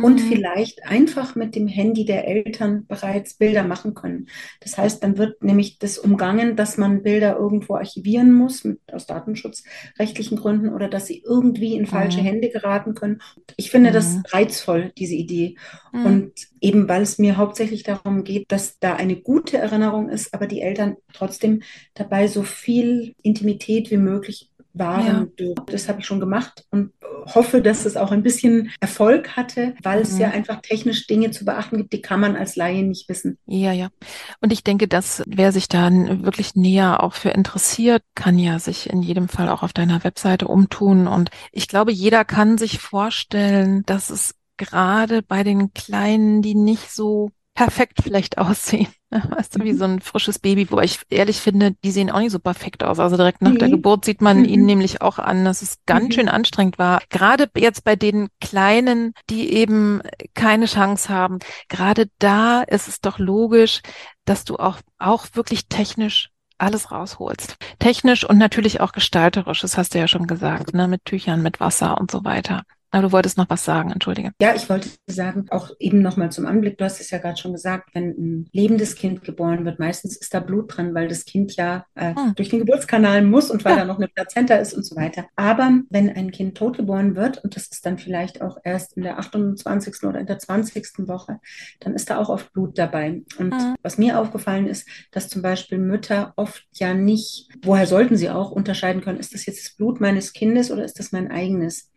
und Mhm. vielleicht einfach mit dem Handy der Eltern bereits Bilder machen können. Das heißt, dann wird nämlich das umgangen, dass man Bilder irgendwo archivieren muss, mit, aus datenschutzrechtlichen Gründen oder dass sie irgendwie in falsche Mhm. Hände geraten können. Ich finde das Mhm. reizvoll, diese Idee. Mhm. Und eben weil es mir hauptsächlich darum geht, dass da eine gute Erinnerung ist, aber die Eltern trotzdem dabei so viel Intimität wie möglich wahren Ja. Das habe ich schon gemacht und hoffe, dass es auch ein bisschen Erfolg hatte, weil es Mhm. ja einfach technisch Dinge zu beachten gibt, die kann man als Laie nicht wissen. Ja, ja. Und ich denke, dass wer sich da wirklich näher auch für interessiert, kann ja sich in jedem Fall auch auf deiner Webseite umtun. Und ich glaube, jeder kann sich vorstellen, dass es gerade bei den Kleinen, die nicht so perfekt vielleicht aussehen, weißt du, wie so ein frisches Baby, wobei ich ehrlich finde, die sehen auch nicht so perfekt aus. Also direkt nach der Nee. Geburt sieht man Mhm. ihnen nämlich auch an, dass es ganz Mhm. schön anstrengend war. Gerade jetzt bei den Kleinen, die eben keine Chance haben, gerade da ist es doch logisch, dass du auch, auch wirklich technisch alles rausholst. Technisch und natürlich auch gestalterisch, das hast du ja schon gesagt, ne, mit Tüchern, mit Wasser und so weiter. Aber du wolltest noch was sagen, entschuldige. Ja, ich wollte sagen, auch eben nochmal zum Anblick, du hast es ja gerade schon gesagt, wenn ein lebendes Kind geboren wird, meistens ist da Blut drin, weil das Kind ja äh, Hm. durch den Geburtskanal muss und weil Ja. da noch eine Plazenta ist und so weiter. Aber wenn ein Kind tot geboren wird, und das ist dann vielleicht auch erst in der 28. oder in der 20. Woche, dann ist da auch oft Blut dabei. Und Mhm. was mir aufgefallen ist, dass zum Beispiel Mütter oft ja nicht, woher sollten sie auch unterscheiden können, ist das jetzt das Blut meines Kindes oder ist das mein eigenes?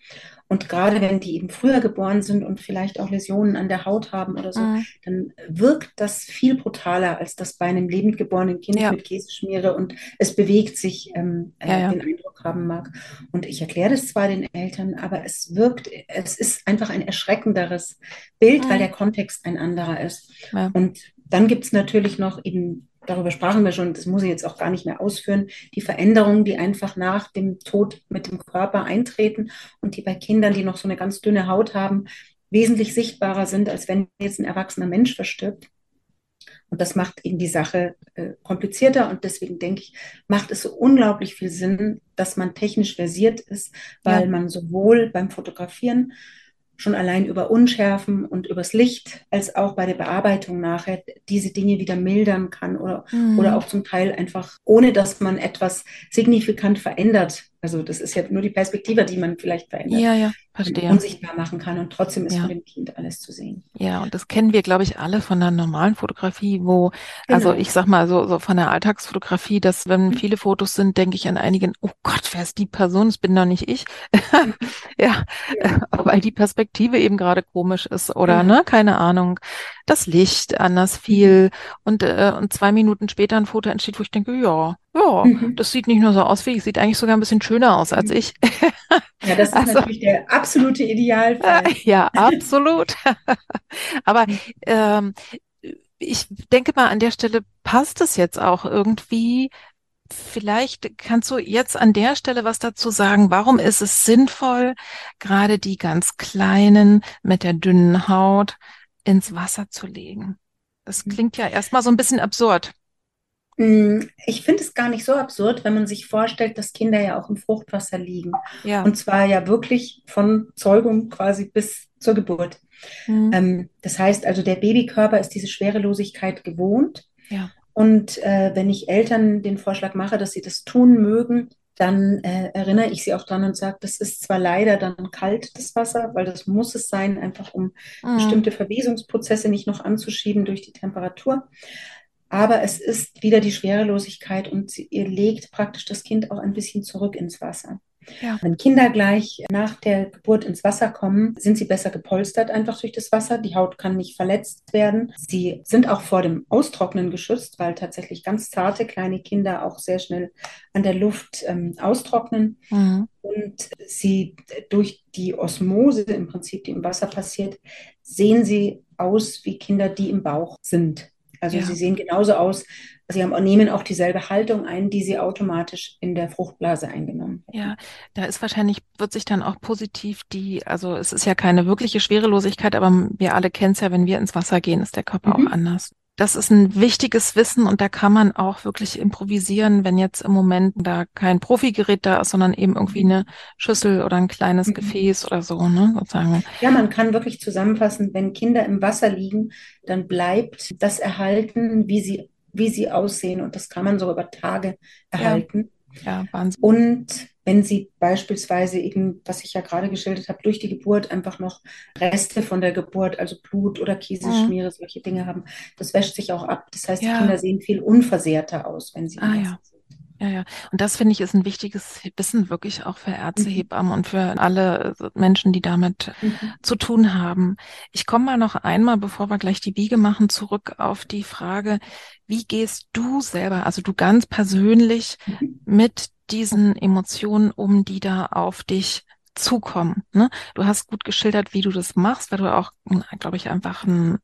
Und gerade wenn die eben früher geboren sind und vielleicht auch Läsionen an der Haut haben oder so, mhm. dann wirkt das viel brutaler als das bei einem lebend geborenen Kind ja. mit Käseschmiere und es bewegt sich, ähm, äh, ja, ja. den Eindruck haben mag. Und ich erkläre das zwar den Eltern, aber es wirkt, es ist einfach ein erschreckenderes Bild, mhm. weil der Kontext ein anderer ist. Und dann gibt es natürlich noch eben darüber sprachen wir schon, das muss ich jetzt auch gar nicht mehr ausführen, die Veränderungen, die einfach nach dem Tod mit dem Körper eintreten und die bei Kindern, die noch so eine ganz dünne Haut haben, wesentlich sichtbarer sind, als wenn jetzt ein erwachsener Mensch verstirbt. Und das macht eben die Sache äh, komplizierter und deswegen denke ich, macht es so unglaublich viel Sinn, dass man technisch versiert ist, weil ja. man sowohl beim Fotografieren schon allein über Unschärfen und übers Licht, als auch bei der Bearbeitung nachher diese Dinge wieder mildern kann oder, mhm. oder auch zum Teil einfach, ohne dass man etwas signifikant verändert, also das ist ja nur die Perspektive, die man vielleicht verändert. Ja, ja, verstehe. Unsichtbar machen kann und trotzdem ist ja. von dem Kind alles zu sehen. Ja, und das kennen wir, glaube ich, alle von der normalen Fotografie, wo, also genau. also ich sag mal so, so von der Alltagsfotografie, dass wenn mhm. viele Fotos sind, denke ich an einigen, oh Gott, wer ist die Person? Das bin doch nicht ich. ja, ja. weil die Perspektive eben gerade komisch ist oder, mhm. ne, keine Ahnung, das Licht anders viel mhm. und, äh, und zwei Minuten später ein Foto entsteht, wo ich denke, ja, ja, mhm. das sieht nicht nur so aus wie ich, sieht eigentlich sogar ein bisschen schöner aus als mhm. ich. Ja, das ist also, natürlich der absolute Idealfall. Ja, absolut. Aber mhm. ähm, ich denke mal, an der Stelle passt es jetzt auch irgendwie. Vielleicht kannst du jetzt an der Stelle was dazu sagen. Warum ist es sinnvoll, gerade die ganz kleinen mit der dünnen Haut ins Wasser zu legen? Das mhm. klingt ja erstmal so ein bisschen absurd. Mm, ich finde es gar nicht so absurd, wenn man sich vorstellt, dass Kinder ja auch im Fruchtwasser liegen. Ja. Und zwar ja wirklich von Zeugung quasi bis zur Geburt. Mhm. Ähm, das heißt also, der Babykörper ist diese Schwerelosigkeit gewohnt. Ja. Und äh, wenn ich Eltern den Vorschlag mache, dass sie das tun mögen, dann äh, erinnere ich sie auch dran und sage, das ist zwar leider dann kalt, das Wasser, weil das muss es sein, einfach um mhm. bestimmte Verwesungsprozesse nicht noch anzuschieben durch die Temperatur. Aber es ist wieder die Schwerelosigkeit und sie, ihr legt praktisch das Kind auch ein bisschen zurück ins Wasser. Ja. Wenn Kinder gleich nach der Geburt ins Wasser kommen, sind sie besser gepolstert einfach durch das Wasser. Die Haut kann nicht verletzt werden. Sie sind auch vor dem Austrocknen geschützt, weil tatsächlich ganz zarte kleine Kinder auch sehr schnell an der Luft ähm, austrocknen. Mhm. Und sie durch die Osmose im Prinzip, die im Wasser passiert, sehen sie aus wie Kinder, die im Bauch sind. Also ja. sie sehen genauso aus, sie haben, nehmen auch dieselbe Haltung ein, die sie automatisch in der Fruchtblase eingenommen haben. Ja, da ist wahrscheinlich, wird sich dann auch positiv die, also es ist ja keine wirkliche Schwerelosigkeit, aber wir alle kennen es ja, wenn wir ins Wasser gehen, ist der Körper mhm. auch anders das ist ein wichtiges Wissen und da kann man auch wirklich improvisieren, wenn jetzt im Moment da kein Profigerät da ist, sondern eben irgendwie eine Schüssel oder ein kleines mhm. Gefäß oder so, ne, sozusagen. Ja, man kann wirklich zusammenfassen, wenn Kinder im Wasser liegen, dann bleibt das erhalten, wie sie, wie sie aussehen und das kann man so über Tage erhalten. Ja, ja Wahnsinn. Und wenn sie beispielsweise eben, was ich ja gerade geschildert habe, durch die Geburt einfach noch Reste von der Geburt, also Blut oder Kieselschmiere, mhm. solche Dinge haben, das wäscht sich auch ab. Das heißt, ja. die Kinder sehen viel unversehrter aus, wenn sie ah, ja. Ja, ja. Und das finde ich ist ein wichtiges Wissen wirklich auch für Ärzte, mhm. Hebammen und für alle Menschen, die damit mhm. zu tun haben. Ich komme mal noch einmal, bevor wir gleich die Biege machen, zurück auf die Frage, wie gehst du selber, also du ganz persönlich mhm. mit diesen Emotionen um, die da auf dich zukommen. Ne? Du hast gut geschildert, wie du das machst, weil du auch, glaube ich, einfach ein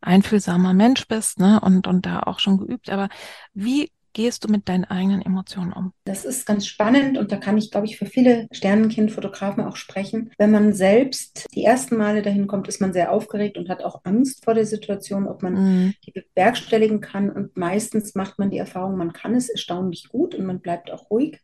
einfühlsamer Mensch bist ne? und, und da auch schon geübt. Aber wie gehst du mit deinen eigenen Emotionen um? Das ist ganz spannend und da kann ich, glaube ich, für viele Sternenkindfotografen auch sprechen. Wenn man selbst die ersten Male dahin kommt, ist man sehr aufgeregt und hat auch Angst vor der Situation, ob man mhm. die bewerkstelligen kann. Und meistens macht man die Erfahrung, man kann es erstaunlich gut und man bleibt auch ruhig.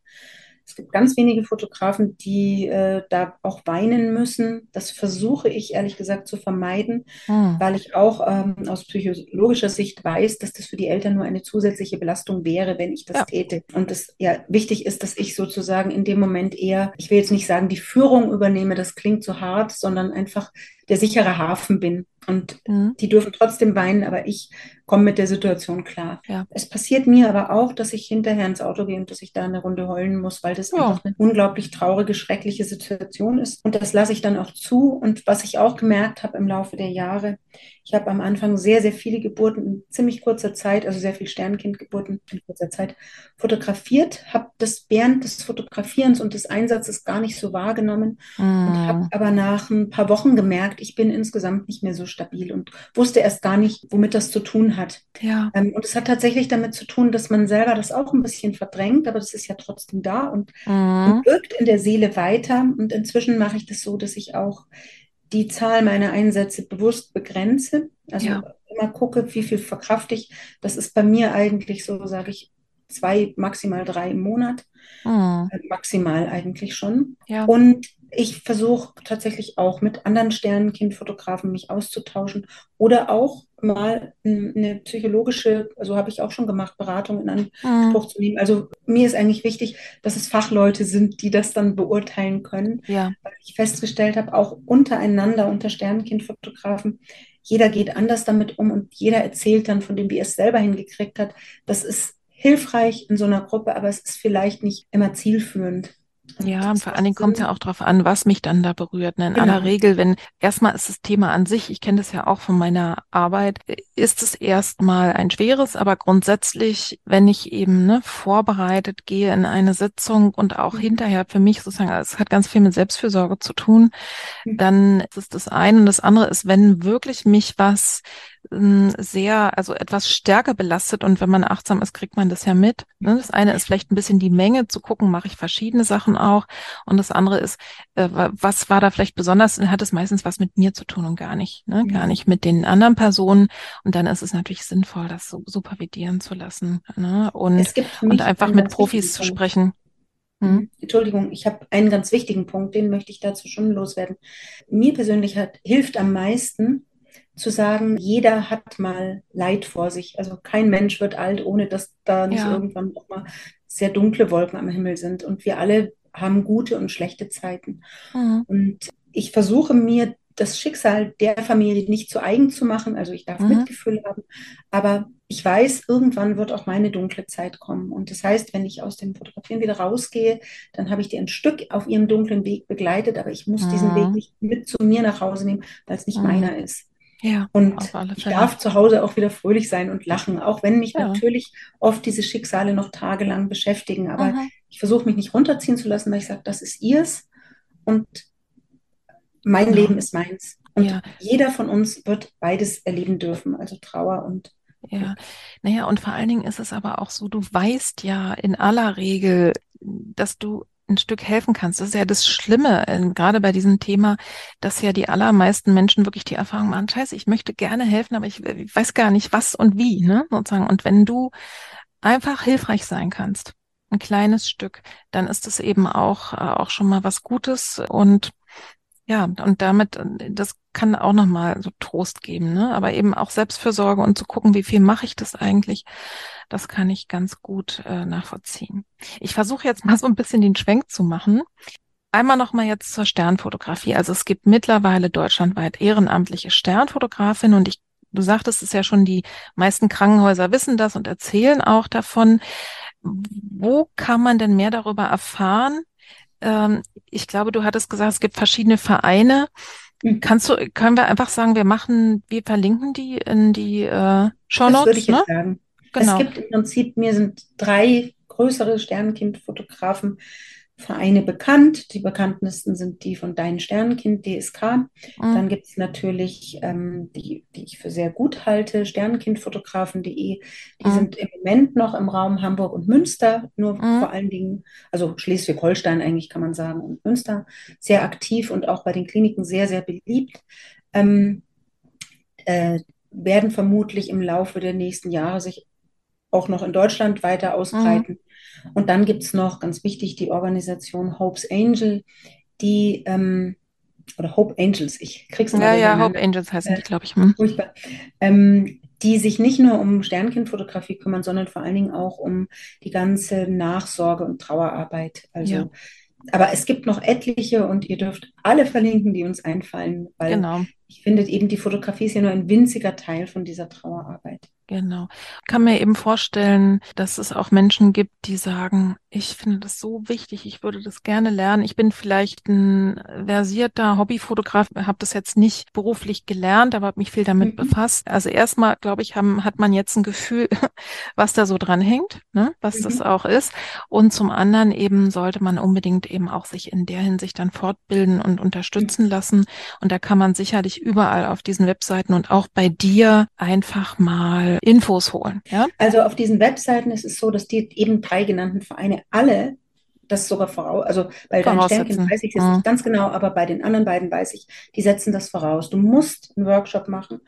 Es gibt ganz wenige Fotografen, die äh, da auch weinen müssen. Das versuche ich ehrlich gesagt zu vermeiden, hm. weil ich auch ähm, aus psychologischer Sicht weiß, dass das für die Eltern nur eine zusätzliche Belastung wäre, wenn ich das ja. täte. Und es ja wichtig ist, dass ich sozusagen in dem Moment eher, ich will jetzt nicht sagen, die Führung übernehme, das klingt so hart, sondern einfach der sichere Hafen bin. Und mhm. die dürfen trotzdem weinen, aber ich komme mit der Situation klar. Ja. Es passiert mir aber auch, dass ich hinterher ins Auto gehe und dass ich da eine Runde heulen muss, weil das ja. einfach eine unglaublich traurige, schreckliche Situation ist. Und das lasse ich dann auch zu. Und was ich auch gemerkt habe im Laufe der Jahre, ich habe am Anfang sehr, sehr viele Geburten in ziemlich kurzer Zeit, also sehr viel Sternkindgeburten in kurzer Zeit fotografiert, habe das während des Fotografierens und des Einsatzes gar nicht so wahrgenommen mm. und habe aber nach ein paar Wochen gemerkt, ich bin insgesamt nicht mehr so stabil und wusste erst gar nicht, womit das zu tun hat. Ja. Ähm, und es hat tatsächlich damit zu tun, dass man selber das auch ein bisschen verdrängt, aber das ist ja trotzdem da und, mm. und wirkt in der Seele weiter. Und inzwischen mache ich das so, dass ich auch die Zahl meiner Einsätze bewusst begrenze. Also ja. immer gucke, wie viel verkrafte ich. Das ist bei mir eigentlich so, sage ich, zwei, maximal drei im Monat. Mhm. Maximal eigentlich schon. Ja. Und ich versuche tatsächlich auch mit anderen Sternenkindfotografen mich auszutauschen oder auch mal eine psychologische, also habe ich auch schon gemacht, Beratung in Anspruch mhm. zu nehmen. Also mir ist eigentlich wichtig, dass es Fachleute sind, die das dann beurteilen können. Ja. Weil ich festgestellt habe, auch untereinander, unter Sternenkindfotografen, jeder geht anders damit um und jeder erzählt dann von dem, wie er es selber hingekriegt hat. Das ist hilfreich in so einer Gruppe, aber es ist vielleicht nicht immer zielführend. Ja, und vor allen Dingen kommt es ja auch darauf an, was mich dann da berührt. Ne? In genau. aller Regel, wenn erstmal ist das Thema an sich, ich kenne das ja auch von meiner Arbeit, ist es erstmal ein schweres, aber grundsätzlich, wenn ich eben ne, vorbereitet gehe in eine Sitzung und auch mhm. hinterher für mich sozusagen, es hat ganz viel mit Selbstfürsorge zu tun, mhm. dann ist es das eine. Und das andere ist, wenn wirklich mich was sehr, also etwas stärker belastet und wenn man achtsam ist, kriegt man das ja mit. Ne? Das eine ist vielleicht ein bisschen die Menge zu gucken, mache ich verschiedene Sachen auch und das andere ist, äh, was war da vielleicht besonders, hat es meistens was mit mir zu tun und gar nicht, ne? gar nicht mit den anderen Personen und dann ist es natürlich sinnvoll, das so supervidieren zu lassen ne? und, und einfach mit Profis zu sprechen. Hm? Entschuldigung, ich habe einen ganz wichtigen Punkt, den möchte ich dazu schon loswerden. Mir persönlich hat, hilft am meisten, zu sagen, jeder hat mal Leid vor sich. Also kein Mensch wird alt, ohne dass da nicht ja. irgendwann auch mal sehr dunkle Wolken am Himmel sind. Und wir alle haben gute und schlechte Zeiten. Mhm. Und ich versuche mir das Schicksal der Familie nicht zu eigen zu machen. Also ich darf mhm. Mitgefühl haben, aber ich weiß, irgendwann wird auch meine dunkle Zeit kommen. Und das heißt, wenn ich aus dem Fotografieren wieder rausgehe, dann habe ich die ein Stück auf ihrem dunklen Weg begleitet, aber ich muss mhm. diesen Weg nicht mit zu mir nach Hause nehmen, weil es nicht mhm. meiner ist. Ja, und ich darf zu Hause auch wieder fröhlich sein und lachen, auch wenn mich ja. natürlich oft diese Schicksale noch tagelang beschäftigen. Aber Aha. ich versuche mich nicht runterziehen zu lassen, weil ich sage, das ist ihrs und mein ja. Leben ist meins. Und ja. jeder von uns wird beides erleben dürfen, also Trauer und ja, naja, und vor allen Dingen ist es aber auch so, du weißt ja in aller Regel, dass du ein Stück helfen kannst. Das ist ja das Schlimme, äh, gerade bei diesem Thema, dass ja die allermeisten Menschen wirklich die Erfahrung machen, scheiße, ich möchte gerne helfen, aber ich, ich weiß gar nicht was und wie, ne, sozusagen. Und wenn du einfach hilfreich sein kannst, ein kleines Stück, dann ist es eben auch, äh, auch schon mal was Gutes und ja, und damit, das kann auch nochmal so Trost geben, ne? Aber eben auch Selbstfürsorge und zu gucken, wie viel mache ich das eigentlich, das kann ich ganz gut äh, nachvollziehen. Ich versuche jetzt mal so ein bisschen den Schwenk zu machen. Einmal nochmal jetzt zur Sternfotografie. Also es gibt mittlerweile deutschlandweit ehrenamtliche Sternfotografinnen und ich, du sagtest es ja schon, die meisten Krankenhäuser wissen das und erzählen auch davon. Wo kann man denn mehr darüber erfahren? Ähm, ich glaube, du hattest gesagt, es gibt verschiedene Vereine. Mhm. Kannst du, können wir einfach sagen, wir machen, wir verlinken die in die äh, Show Notes? Das würde ich ne? jetzt sagen. Genau. Es gibt im Prinzip, mir sind drei größere Sternenkindfotografen Vereine bekannt. Die bekanntesten sind die von Dein Sternenkind, DSK. Mhm. Dann gibt es natürlich, ähm, die, die ich für sehr gut halte, Sternenkindfotografen.de. Die mhm. sind im Moment noch im Raum Hamburg und Münster, nur mhm. vor allen Dingen, also Schleswig-Holstein eigentlich kann man sagen, und Münster, sehr aktiv und auch bei den Kliniken sehr, sehr beliebt. Ähm, äh, werden vermutlich im Laufe der nächsten Jahre sich auch noch in Deutschland weiter ausbreiten. Und dann gibt es noch, ganz wichtig, die Organisation Hope's Angel, die, ähm, oder Hope Angels, ich krieg's mal. Ja, ja, Hope Angels heißen äh, die, glaube ich. Hm. Furchtbar. Ähm, die sich nicht nur um Sternkindfotografie kümmern, sondern vor allen Dingen auch um die ganze Nachsorge und Trauerarbeit. Also ja. aber es gibt noch etliche und ihr dürft alle verlinken, die uns einfallen, weil genau. ich finde eben, die Fotografie ist ja nur ein winziger Teil von dieser Trauerarbeit. Genau. Ich kann mir eben vorstellen, dass es auch Menschen gibt, die sagen, ich finde das so wichtig, ich würde das gerne lernen. Ich bin vielleicht ein versierter Hobbyfotograf, habe das jetzt nicht beruflich gelernt, aber habe mich viel damit mhm. befasst. Also erstmal, glaube ich, haben, hat man jetzt ein Gefühl, was da so dran hängt, ne? was mhm. das auch ist. Und zum anderen eben sollte man unbedingt eben auch sich in der Hinsicht dann fortbilden und unterstützen mhm. lassen. Und da kann man sicherlich überall auf diesen Webseiten und auch bei dir einfach mal Infos holen. Ja? Also auf diesen Webseiten ist es so, dass die eben drei genannten Vereine alle das sogar voraus, also bei deinen Sternchen weiß ich es mhm. nicht ganz genau, aber bei den anderen beiden weiß ich, die setzen das voraus. Du musst einen Workshop machen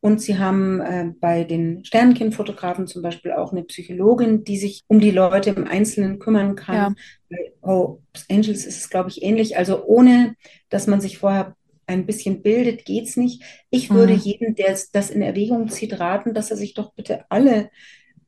und sie haben äh, bei den Sternenkindfotografen zum Beispiel auch eine Psychologin, die sich um die Leute im Einzelnen kümmern kann. Ja. Bei Hope's Angels ist es, glaube ich, ähnlich. Also ohne, dass man sich vorher ein bisschen bildet, geht es nicht. Ich würde mhm. jedem, der das in Erwägung zieht, raten, dass er sich doch bitte alle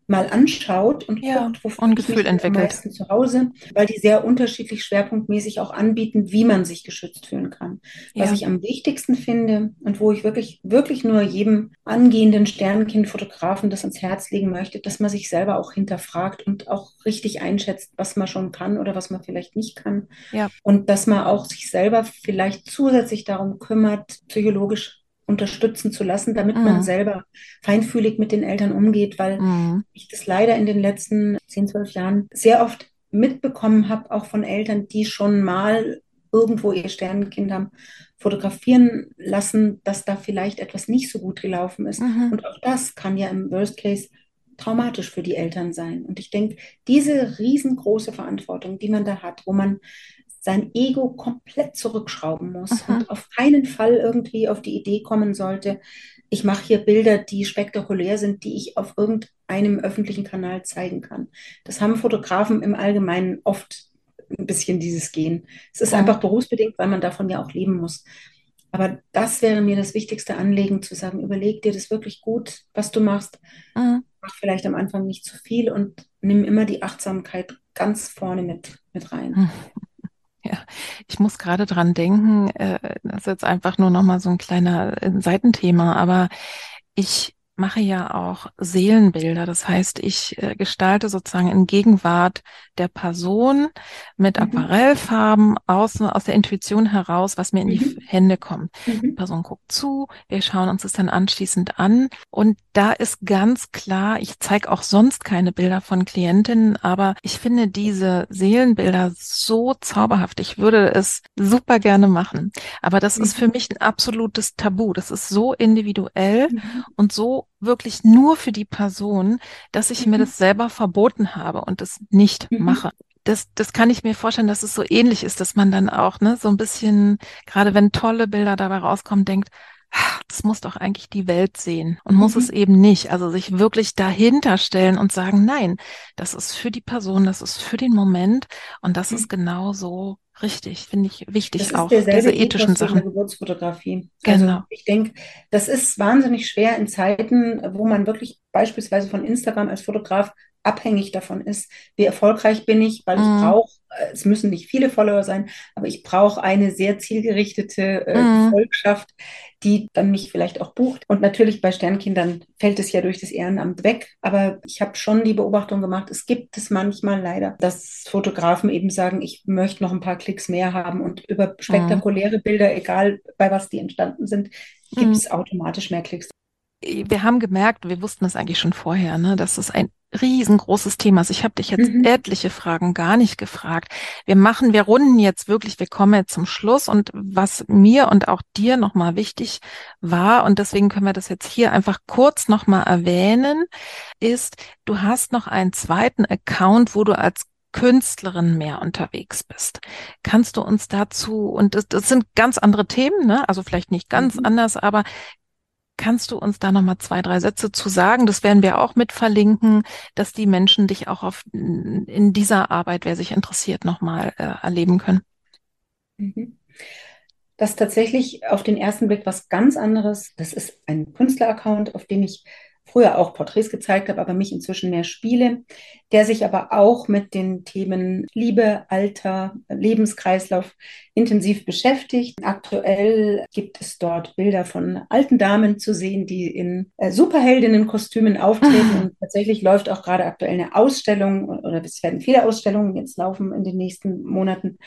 mal anschaut und ja, guckt, wofür und Gefühl entwickelt. am meisten zu Hause, weil die sehr unterschiedlich schwerpunktmäßig auch anbieten, wie man sich geschützt fühlen kann. Ja. Was ich am wichtigsten finde und wo ich wirklich, wirklich nur jedem angehenden Sternenkindfotografen das ans Herz legen möchte, dass man sich selber auch hinterfragt und auch richtig einschätzt, was man schon kann oder was man vielleicht nicht kann. Ja. Und dass man auch sich selber vielleicht zusätzlich darum kümmert, psychologisch unterstützen zu lassen, damit mhm. man selber feinfühlig mit den Eltern umgeht, weil mhm. ich das leider in den letzten 10, 12 Jahren sehr oft mitbekommen habe, auch von Eltern, die schon mal irgendwo ihr Sternenkind haben fotografieren lassen, dass da vielleicht etwas nicht so gut gelaufen ist. Mhm. Und auch das kann ja im Worst Case traumatisch für die Eltern sein. Und ich denke, diese riesengroße Verantwortung, die man da hat, wo man sein Ego komplett zurückschrauben muss Aha. und auf keinen Fall irgendwie auf die Idee kommen sollte, ich mache hier Bilder, die spektakulär sind, die ich auf irgendeinem öffentlichen Kanal zeigen kann. Das haben Fotografen im Allgemeinen oft ein bisschen dieses Gehen. Es ist ja. einfach berufsbedingt, weil man davon ja auch leben muss. Aber das wäre mir das wichtigste Anliegen, zu sagen, überleg dir das wirklich gut, was du machst. Mhm. Mach vielleicht am Anfang nicht zu viel und nimm immer die Achtsamkeit ganz vorne mit, mit rein. Mhm. Ja, ich muss gerade dran denken, äh, das ist jetzt einfach nur noch mal so ein kleiner äh, Seitenthema, aber ich mache ja auch Seelenbilder. Das heißt, ich äh, gestalte sozusagen in Gegenwart der Person mit mhm. Aquarellfarben aus, aus der Intuition heraus, was mir in die mhm. Hände kommt. Mhm. Die Person guckt zu, wir schauen uns das dann anschließend an. Und da ist ganz klar, ich zeige auch sonst keine Bilder von Klientinnen, aber ich finde diese Seelenbilder so zauberhaft. Ich würde es super gerne machen. Aber das ist für mhm. mich ein absolutes Tabu. Das ist so individuell mhm. und so wirklich nur für die Person, dass ich mhm. mir das selber verboten habe und es nicht mhm. mache. Das, das kann ich mir vorstellen, dass es so ähnlich ist, dass man dann auch ne, so ein bisschen, gerade wenn tolle Bilder dabei rauskommen, denkt, das muss doch eigentlich die Welt sehen und mhm. muss es eben nicht. Also sich wirklich dahinter stellen und sagen, nein, das ist für die Person, das ist für den Moment und das mhm. ist genau so richtig, finde ich wichtig das auch, diese ethischen Sachen. Geburtsfotografie. Also genau. Also ich denke, das ist wahnsinnig schwer in Zeiten, wo man wirklich beispielsweise von Instagram als Fotograf abhängig davon ist, wie erfolgreich bin ich, weil mhm. ich brauche, äh, es müssen nicht viele Follower sein, aber ich brauche eine sehr zielgerichtete äh, mhm. Volkschaft, die dann mich vielleicht auch bucht. Und natürlich bei Sternkindern fällt es ja durch das Ehrenamt weg, aber ich habe schon die Beobachtung gemacht, es gibt es manchmal leider, dass Fotografen eben sagen, ich möchte noch ein paar Klicks mehr haben und über spektakuläre mhm. Bilder, egal bei was die entstanden sind, gibt es mhm. automatisch mehr Klicks wir haben gemerkt, wir wussten es eigentlich schon vorher, ne, dass es ein riesengroßes Thema ist. Ich habe dich jetzt mhm. etliche Fragen gar nicht gefragt. Wir machen, wir runden jetzt wirklich, wir kommen jetzt zum Schluss und was mir und auch dir nochmal wichtig war und deswegen können wir das jetzt hier einfach kurz nochmal erwähnen, ist, du hast noch einen zweiten Account, wo du als Künstlerin mehr unterwegs bist. Kannst du uns dazu, und das, das sind ganz andere Themen, ne? also vielleicht nicht ganz mhm. anders, aber Kannst du uns da nochmal zwei, drei Sätze zu sagen? Das werden wir auch mit verlinken, dass die Menschen dich auch auf, in dieser Arbeit, wer sich interessiert, nochmal äh, erleben können. Mhm. Das ist tatsächlich auf den ersten Blick was ganz anderes. Das ist ein Künstleraccount, auf dem ich früher auch Porträts gezeigt habe, aber mich inzwischen mehr spiele, der sich aber auch mit den Themen Liebe, Alter, Lebenskreislauf intensiv beschäftigt. Aktuell gibt es dort Bilder von alten Damen zu sehen, die in äh, Superheldinnenkostümen auftreten. Und tatsächlich läuft auch gerade aktuell eine Ausstellung oder es werden viele Ausstellungen jetzt laufen in den nächsten Monaten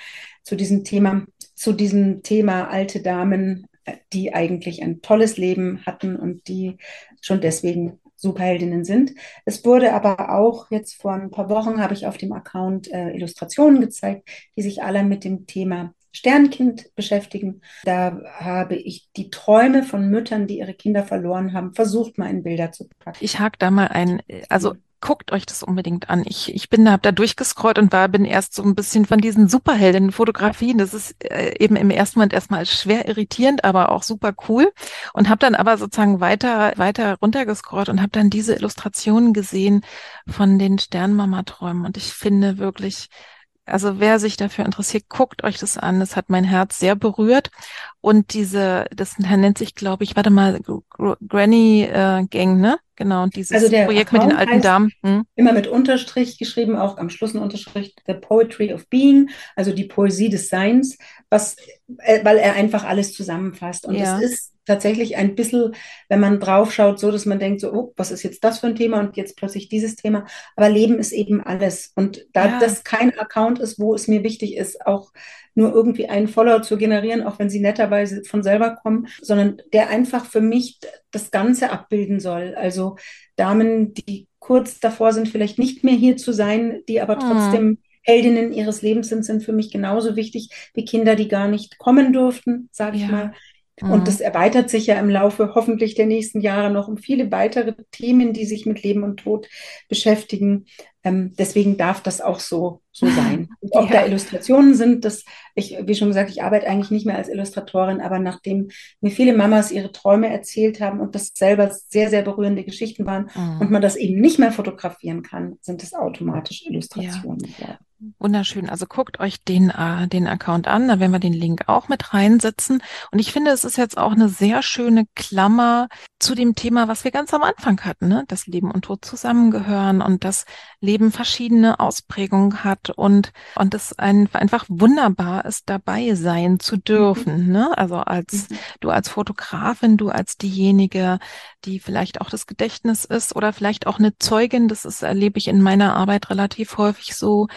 zu diesem Thema, zu diesem Thema alte Damen, die eigentlich ein tolles Leben hatten und die schon deswegen Superheldinnen sind. Es wurde aber auch jetzt vor ein paar Wochen habe ich auf dem Account äh, Illustrationen gezeigt, die sich alle mit dem Thema Sternkind beschäftigen. Da habe ich die Träume von Müttern, die ihre Kinder verloren haben, versucht mal in Bilder zu packen. Ich hake da mal ein. Also guckt euch das unbedingt an. Ich, ich bin da, hab da durchgescrollt und war, bin erst so ein bisschen von diesen Superhelden-Fotografien. Das ist äh, eben im ersten Moment erstmal schwer irritierend, aber auch super cool. Und habe dann aber sozusagen weiter, weiter runtergescrollt und habe dann diese Illustrationen gesehen von den Sternmama-Träumen. Und ich finde wirklich, also wer sich dafür interessiert, guckt euch das an. Das hat mein Herz sehr berührt. Und diese, das nennt sich, glaube ich, warte mal, Granny äh, Gang, ne? Genau, und dieses also Projekt mit den alten Damen. Hm? Immer mit Unterstrich geschrieben, auch am Schluss ein Unterstrich, The Poetry of Being, also die Poesie des Seins, was, äh, weil er einfach alles zusammenfasst. Und ja. es ist tatsächlich ein bisschen, wenn man draufschaut, so, dass man denkt, so, oh, was ist jetzt das für ein Thema und jetzt plötzlich dieses Thema. Aber Leben ist eben alles. Und da ja. das kein Account ist, wo es mir wichtig ist, auch nur irgendwie einen Follower zu generieren, auch wenn sie netterweise von selber kommen, sondern der einfach für mich das Ganze abbilden soll. Also Damen, die kurz davor sind, vielleicht nicht mehr hier zu sein, die aber mhm. trotzdem Heldinnen ihres Lebens sind, sind für mich genauso wichtig wie Kinder, die gar nicht kommen durften, sage ja. ich mal. Und mhm. das erweitert sich ja im Laufe hoffentlich der nächsten Jahre noch um viele weitere Themen, die sich mit Leben und Tod beschäftigen. Ähm, deswegen darf das auch so, so sein. Und ob ja. da Illustrationen sind, das, ich, wie schon gesagt, ich arbeite eigentlich nicht mehr als Illustratorin, aber nachdem mir viele Mamas ihre Träume erzählt haben und das selber sehr, sehr berührende Geschichten waren mhm. und man das eben nicht mehr fotografieren kann, sind es automatisch Illustrationen. Ja. Wunderschön. Also guckt euch den, äh, den Account an. Da werden wir den Link auch mit reinsetzen. Und ich finde, es ist jetzt auch eine sehr schöne Klammer zu dem Thema, was wir ganz am Anfang hatten, ne? dass Leben und Tod zusammengehören und das Leben verschiedene Ausprägungen hat und, und es ein, einfach wunderbar ist, dabei sein zu dürfen. Mhm. Ne? Also als mhm. du als Fotografin, du als diejenige, die vielleicht auch das Gedächtnis ist oder vielleicht auch eine Zeugin, das ist, erlebe ich in meiner Arbeit relativ häufig so,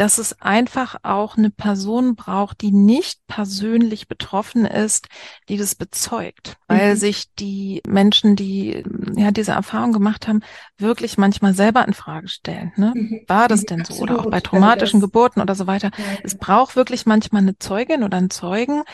dass es einfach auch eine Person braucht, die nicht persönlich betroffen ist, die das bezeugt, weil mhm. sich die Menschen, die ja diese Erfahrung gemacht haben, wirklich manchmal selber in Frage stellen. Ne? Mhm. War das denn Absolut. so? Oder auch bei traumatischen also Geburten oder so weiter. Ja. Es braucht wirklich manchmal eine Zeugin oder einen Zeugen,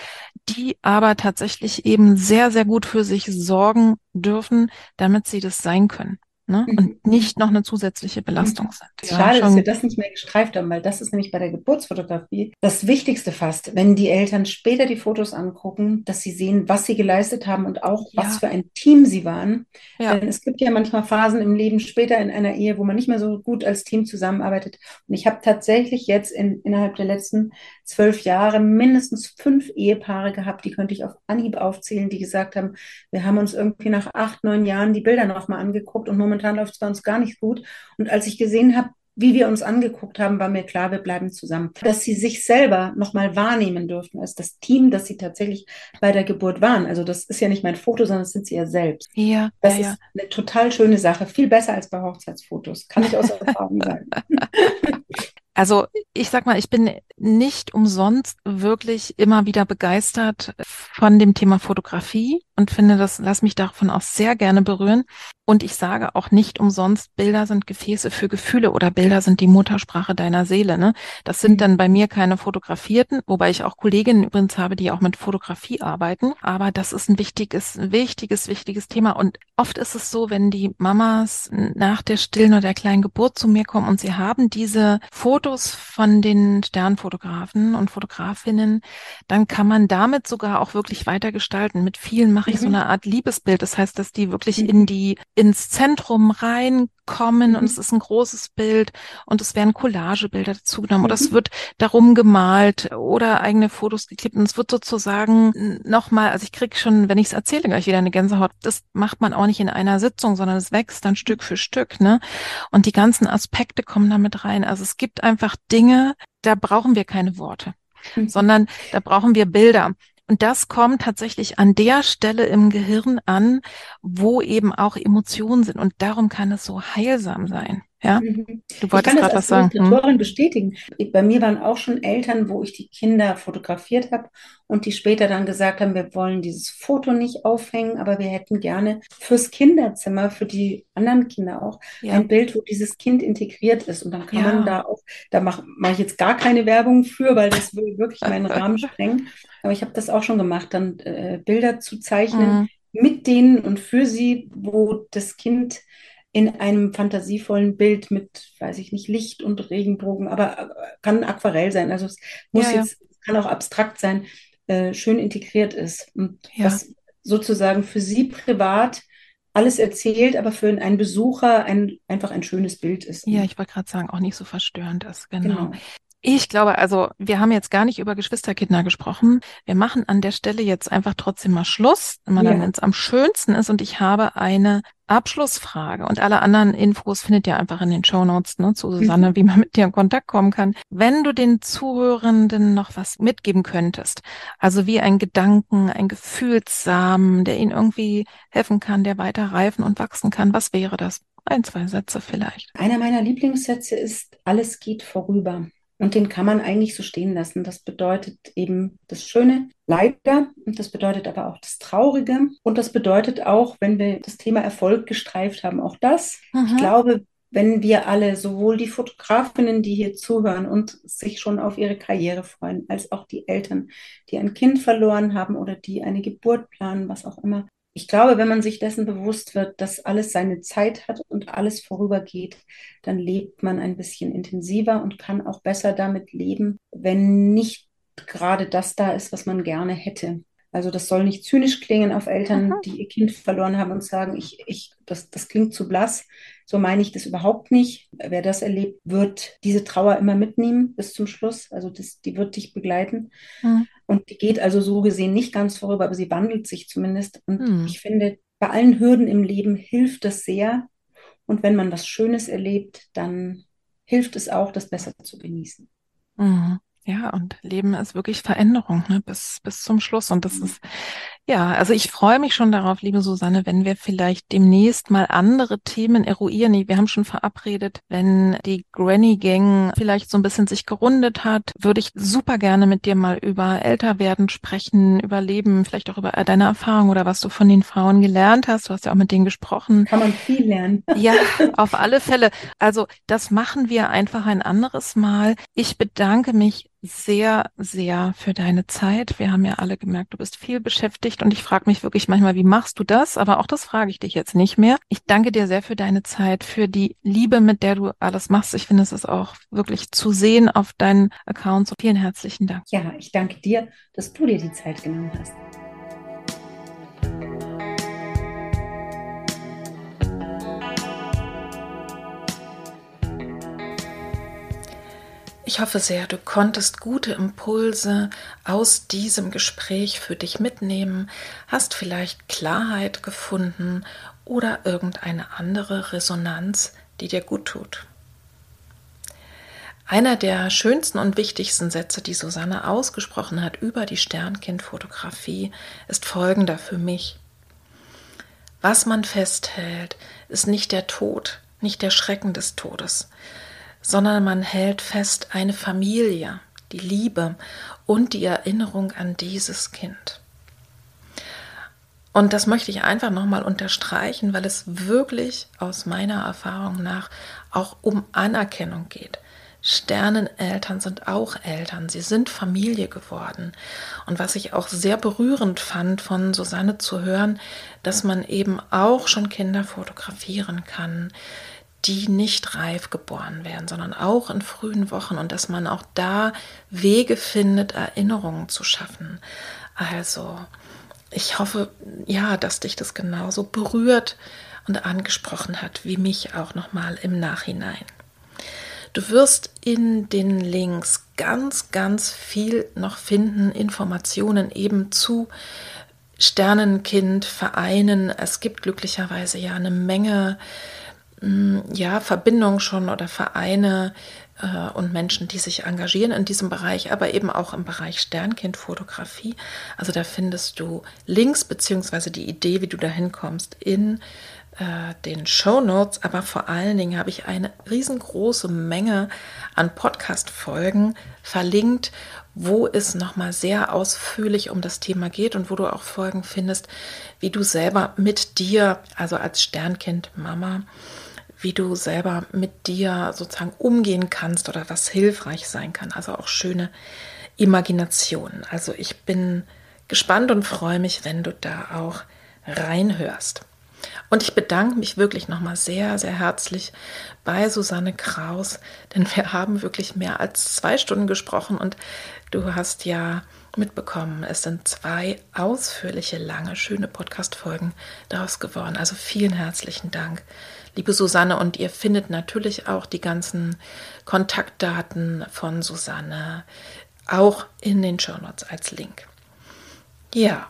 die aber tatsächlich eben sehr, sehr gut für sich sorgen dürfen, damit sie das sein können ne? Mhm. und nicht noch eine zusätzliche Belastung sind. Ja, Schade, dass wir das nicht mehr gestreift haben, weil das ist nämlich bei der Geburtsfotografie das Wichtigste fast, wenn die Eltern später die Fotos angucken, dass sie sehen, was sie geleistet haben und auch ja. was für ein Team sie waren. Ja. Denn es gibt ja manchmal Phasen im Leben später in einer Ehe, wo man nicht mehr so gut als Team zusammenarbeitet. Und ich habe tatsächlich jetzt in, innerhalb der letzten zwölf Jahre mindestens fünf Ehepaare gehabt, die könnte ich auf Anhieb aufzählen, die gesagt haben, wir haben uns irgendwie nach acht, neun Jahren die Bilder nochmal angeguckt und momentan momentan läuft es bei uns gar nicht gut. Und als ich gesehen habe, wie wir uns angeguckt haben, war mir klar, wir bleiben zusammen. Dass sie sich selber nochmal wahrnehmen dürfen als das Team, das sie tatsächlich bei der Geburt waren. Also das ist ja nicht mein Foto, sondern das sind sie ja selbst. Ja. Das ja, ist ja. eine total schöne Sache. Viel besser als bei Hochzeitsfotos. Kann ich aus Erfahrung sagen. Also ich sag mal, ich bin nicht umsonst wirklich immer wieder begeistert von dem Thema Fotografie und finde, das lass mich davon auch sehr gerne berühren. Und ich sage auch nicht umsonst, Bilder sind Gefäße für Gefühle oder Bilder sind die Muttersprache deiner Seele. Ne? Das sind mhm. dann bei mir keine fotografierten, wobei ich auch Kolleginnen übrigens habe, die auch mit Fotografie arbeiten. Aber das ist ein wichtiges, wichtiges, wichtiges Thema. Und oft ist es so, wenn die Mamas nach der stillen oder der kleinen Geburt zu mir kommen und sie haben diese Fotos von den Sternfotografen und Fotografinnen, dann kann man damit sogar auch wirklich weitergestalten mit vielen mache ich mhm. so eine Art Liebesbild. Das heißt, dass die wirklich mhm. in die, ins Zentrum reinkommen mhm. und es ist ein großes Bild und es werden Collagebilder dazu genommen oder es mhm. wird darum gemalt oder eigene Fotos geklebt und es wird sozusagen nochmal, also ich kriege schon, wenn ich es erzähle, gleich wieder eine Gänsehaut. Das macht man auch nicht in einer Sitzung, sondern es wächst dann Stück für Stück, ne? Und die ganzen Aspekte kommen damit rein. Also es gibt einfach Dinge, da brauchen wir keine Worte, mhm. sondern da brauchen wir Bilder. Und das kommt tatsächlich an der Stelle im Gehirn an, wo eben auch Emotionen sind. Und darum kann es so heilsam sein. Ja, mhm. du wolltest gerade was sagen. Ich kann das als hm? bestätigen. Bei mir waren auch schon Eltern, wo ich die Kinder fotografiert habe und die später dann gesagt haben, wir wollen dieses Foto nicht aufhängen, aber wir hätten gerne fürs Kinderzimmer, für die anderen Kinder auch, ja. ein Bild, wo dieses Kind integriert ist. Und dann kann ja. man da auch, da mache mach ich jetzt gar keine Werbung für, weil das will wirklich meinen Rahmen sprengen. Aber ich habe das auch schon gemacht, dann äh, Bilder zu zeichnen mhm. mit denen und für sie, wo das Kind in einem fantasievollen Bild mit, weiß ich nicht, Licht und Regenbogen, aber äh, kann Aquarell sein. Also es muss ja, jetzt, kann auch abstrakt sein, äh, schön integriert ist. Und ja. was sozusagen für Sie privat alles erzählt, aber für einen Besucher ein, einfach ein schönes Bild ist. Ja, ich wollte gerade sagen, auch nicht so verstörend ist. Genau. genau. Ich glaube, also wir haben jetzt gar nicht über Geschwisterkinder gesprochen. Wir machen an der Stelle jetzt einfach trotzdem mal Schluss, wenn wenn es am schönsten ist. Und ich habe eine Abschlussfrage und alle anderen Infos findet ihr einfach in den Show Notes ne, zu Susanne, mhm. wie man mit dir in Kontakt kommen kann. Wenn du den Zuhörenden noch was mitgeben könntest, also wie ein Gedanken, ein Gefühlssamen, der ihnen irgendwie helfen kann, der weiter reifen und wachsen kann, was wäre das? Ein, zwei Sätze vielleicht. Einer meiner Lieblingssätze ist, alles geht vorüber. Und den kann man eigentlich so stehen lassen. Das bedeutet eben das Schöne, leider. Und das bedeutet aber auch das Traurige. Und das bedeutet auch, wenn wir das Thema Erfolg gestreift haben, auch das. Aha. Ich glaube, wenn wir alle, sowohl die Fotografinnen, die hier zuhören und sich schon auf ihre Karriere freuen, als auch die Eltern, die ein Kind verloren haben oder die eine Geburt planen, was auch immer, ich glaube, wenn man sich dessen bewusst wird, dass alles seine Zeit hat und alles vorübergeht, dann lebt man ein bisschen intensiver und kann auch besser damit leben, wenn nicht gerade das da ist, was man gerne hätte. Also das soll nicht zynisch klingen auf Eltern, Aha. die ihr Kind verloren haben und sagen, ich, ich, das, das klingt zu blass. So meine ich das überhaupt nicht. Wer das erlebt, wird diese Trauer immer mitnehmen bis zum Schluss. Also das, die wird dich begleiten. Mhm. Und die geht also so gesehen nicht ganz vorüber, aber sie wandelt sich zumindest. Und mhm. ich finde, bei allen Hürden im Leben hilft das sehr. Und wenn man was Schönes erlebt, dann hilft es auch, das besser zu genießen. Mhm. Ja, und Leben ist wirklich Veränderung, ne, bis, bis zum Schluss. Und das ist, ja, also ich freue mich schon darauf, liebe Susanne, wenn wir vielleicht demnächst mal andere Themen eruieren. Wir haben schon verabredet, wenn die Granny Gang vielleicht so ein bisschen sich gerundet hat, würde ich super gerne mit dir mal über Älterwerden sprechen, über Leben, vielleicht auch über deine Erfahrung oder was du von den Frauen gelernt hast. Du hast ja auch mit denen gesprochen. Kann man viel lernen. Ja, auf alle Fälle. Also das machen wir einfach ein anderes Mal. Ich bedanke mich sehr, sehr für deine Zeit. Wir haben ja alle gemerkt, du bist viel beschäftigt und ich frage mich wirklich manchmal, wie machst du das? Aber auch das frage ich dich jetzt nicht mehr. Ich danke dir sehr für deine Zeit, für die Liebe, mit der du alles machst. Ich finde, es ist auch wirklich zu sehen auf deinen Accounts. Vielen herzlichen Dank. Ja, ich danke dir, dass du dir die Zeit genommen hast. Ich hoffe sehr, du konntest gute Impulse aus diesem Gespräch für dich mitnehmen, hast vielleicht Klarheit gefunden oder irgendeine andere Resonanz, die dir gut tut. Einer der schönsten und wichtigsten Sätze, die Susanne ausgesprochen hat über die Sternkindfotografie, ist folgender für mich. Was man festhält, ist nicht der Tod, nicht der Schrecken des Todes, sondern man hält fest eine Familie, die Liebe und die Erinnerung an dieses Kind. Und das möchte ich einfach nochmal unterstreichen, weil es wirklich aus meiner Erfahrung nach auch um Anerkennung geht. Sterneneltern sind auch Eltern, sie sind Familie geworden. Und was ich auch sehr berührend fand von Susanne zu hören, dass man eben auch schon Kinder fotografieren kann, die nicht reif geboren werden, sondern auch in frühen Wochen und dass man auch da Wege findet, Erinnerungen zu schaffen. Also ich hoffe, ja, dass dich das genauso berührt und angesprochen hat, wie mich auch nochmal im Nachhinein. Du wirst in den Links ganz, ganz viel noch finden, Informationen eben zu Sternenkind, Vereinen. Es gibt glücklicherweise ja eine Menge ja, Verbindungen schon oder Vereine äh, und Menschen, die sich engagieren in diesem Bereich, aber eben auch im Bereich Sternkindfotografie. Also da findest du Links beziehungsweise die Idee, wie du da hinkommst, in äh, den Show Notes, aber vor allen Dingen habe ich eine riesengroße Menge an Podcast-Folgen verlinkt, wo es nochmal sehr ausführlich um das Thema geht und wo du auch Folgen findest, wie du selber mit dir, also als Sternkind Mama, wie du selber mit dir sozusagen umgehen kannst oder was hilfreich sein kann. Also auch schöne Imaginationen. Also ich bin gespannt und freue mich, wenn du da auch reinhörst. Und ich bedanke mich wirklich nochmal sehr, sehr herzlich bei Susanne Kraus, denn wir haben wirklich mehr als zwei Stunden gesprochen und du hast ja mitbekommen, es sind zwei ausführliche, lange, schöne Podcast-Folgen daraus geworden. Also vielen herzlichen Dank, liebe Susanne. Und ihr findet natürlich auch die ganzen Kontaktdaten von Susanne auch in den Show Notes als Link. Ja,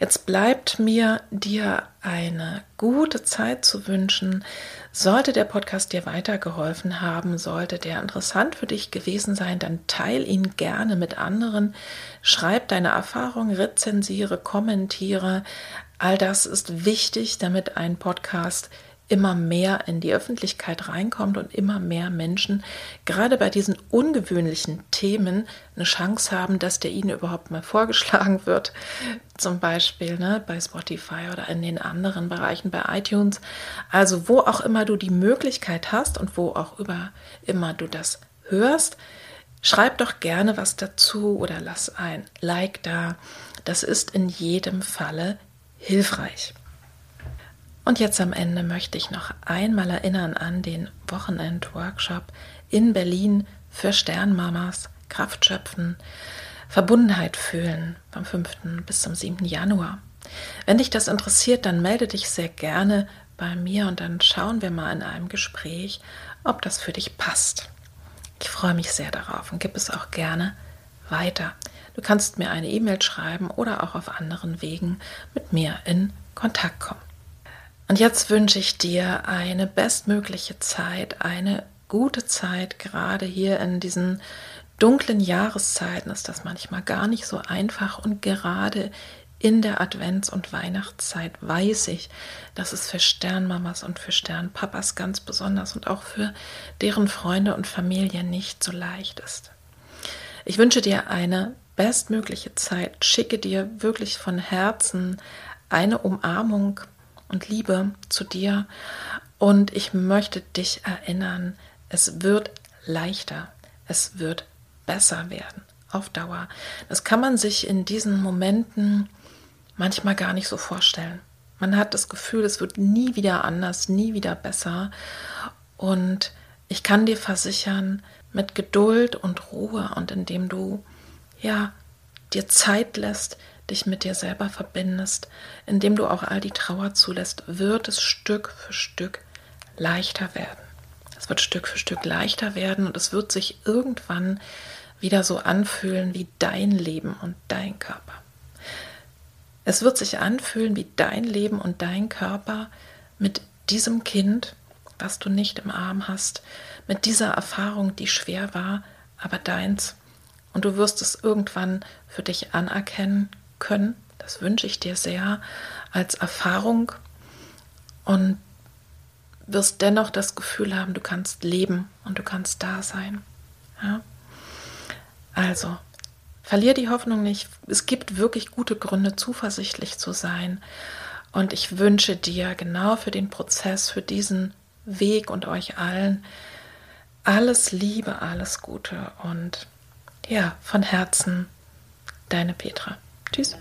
Jetzt bleibt mir, dir eine gute Zeit zu wünschen. Sollte der Podcast dir weitergeholfen haben, sollte der interessant für dich gewesen sein, dann teil ihn gerne mit anderen. Schreib deine Erfahrungen, rezensiere, kommentiere. All das ist wichtig, damit ein Podcast immer mehr in die Öffentlichkeit reinkommt und immer mehr Menschen gerade bei diesen ungewöhnlichen Themen eine Chance haben, dass der ihnen überhaupt mal vorgeschlagen wird. Zum Beispiel ne, bei Spotify oder in den anderen Bereichen bei iTunes. Also wo auch immer du die Möglichkeit hast und wo auch über, immer du das hörst, schreib doch gerne was dazu oder lass ein Like da. Das ist in jedem Falle hilfreich. Und jetzt am Ende möchte ich noch einmal erinnern an den Wochenend-Workshop in Berlin für Sternmamas, Kraft schöpfen, Verbundenheit fühlen vom 5. bis zum 7. Januar. Wenn dich das interessiert, dann melde dich sehr gerne bei mir und dann schauen wir mal in einem Gespräch, ob das für dich passt. Ich freue mich sehr darauf und gib es auch gerne weiter. Du kannst mir eine E-Mail schreiben oder auch auf anderen Wegen mit mir in Kontakt kommen. Und jetzt wünsche ich dir eine bestmögliche Zeit, eine gute Zeit, gerade hier in diesen dunklen Jahreszeiten ist das manchmal gar nicht so einfach. Und gerade in der Advents- und Weihnachtszeit weiß ich, dass es für Sternmamas und für Sternpapas ganz besonders und auch für deren Freunde und Familie nicht so leicht ist. Ich wünsche dir eine bestmögliche Zeit, schicke dir wirklich von Herzen eine Umarmung und Liebe zu dir. Und ich möchte dich erinnern, es wird leichter, es wird besser werden auf Dauer. Das kann man sich in diesen Momenten manchmal gar nicht so vorstellen. Man hat das Gefühl, es wird nie wieder anders, nie wieder besser. Und ich kann dir versichern, mit Geduld und Ruhe und indem du ja dir Zeit lässt, dich mit dir selber verbindest, indem du auch all die Trauer zulässt, wird es Stück für Stück leichter werden. Es wird Stück für Stück leichter werden und es wird sich irgendwann wieder so anfühlen wie dein Leben und dein Körper. Es wird sich anfühlen wie dein Leben und dein Körper mit diesem Kind, was du nicht im Arm hast, mit dieser Erfahrung, die schwer war, aber deins. Und du wirst es irgendwann für dich anerkennen können. Das wünsche ich dir sehr als Erfahrung und wirst dennoch das Gefühl haben, du kannst leben und du kannst da sein. Ja? Also, verlier die Hoffnung nicht. Es gibt wirklich gute Gründe, zuversichtlich zu sein. Und ich wünsche dir genau für den Prozess, für diesen Weg und euch allen alles Liebe, alles Gute und ja, von Herzen, deine Petra. Tschüss.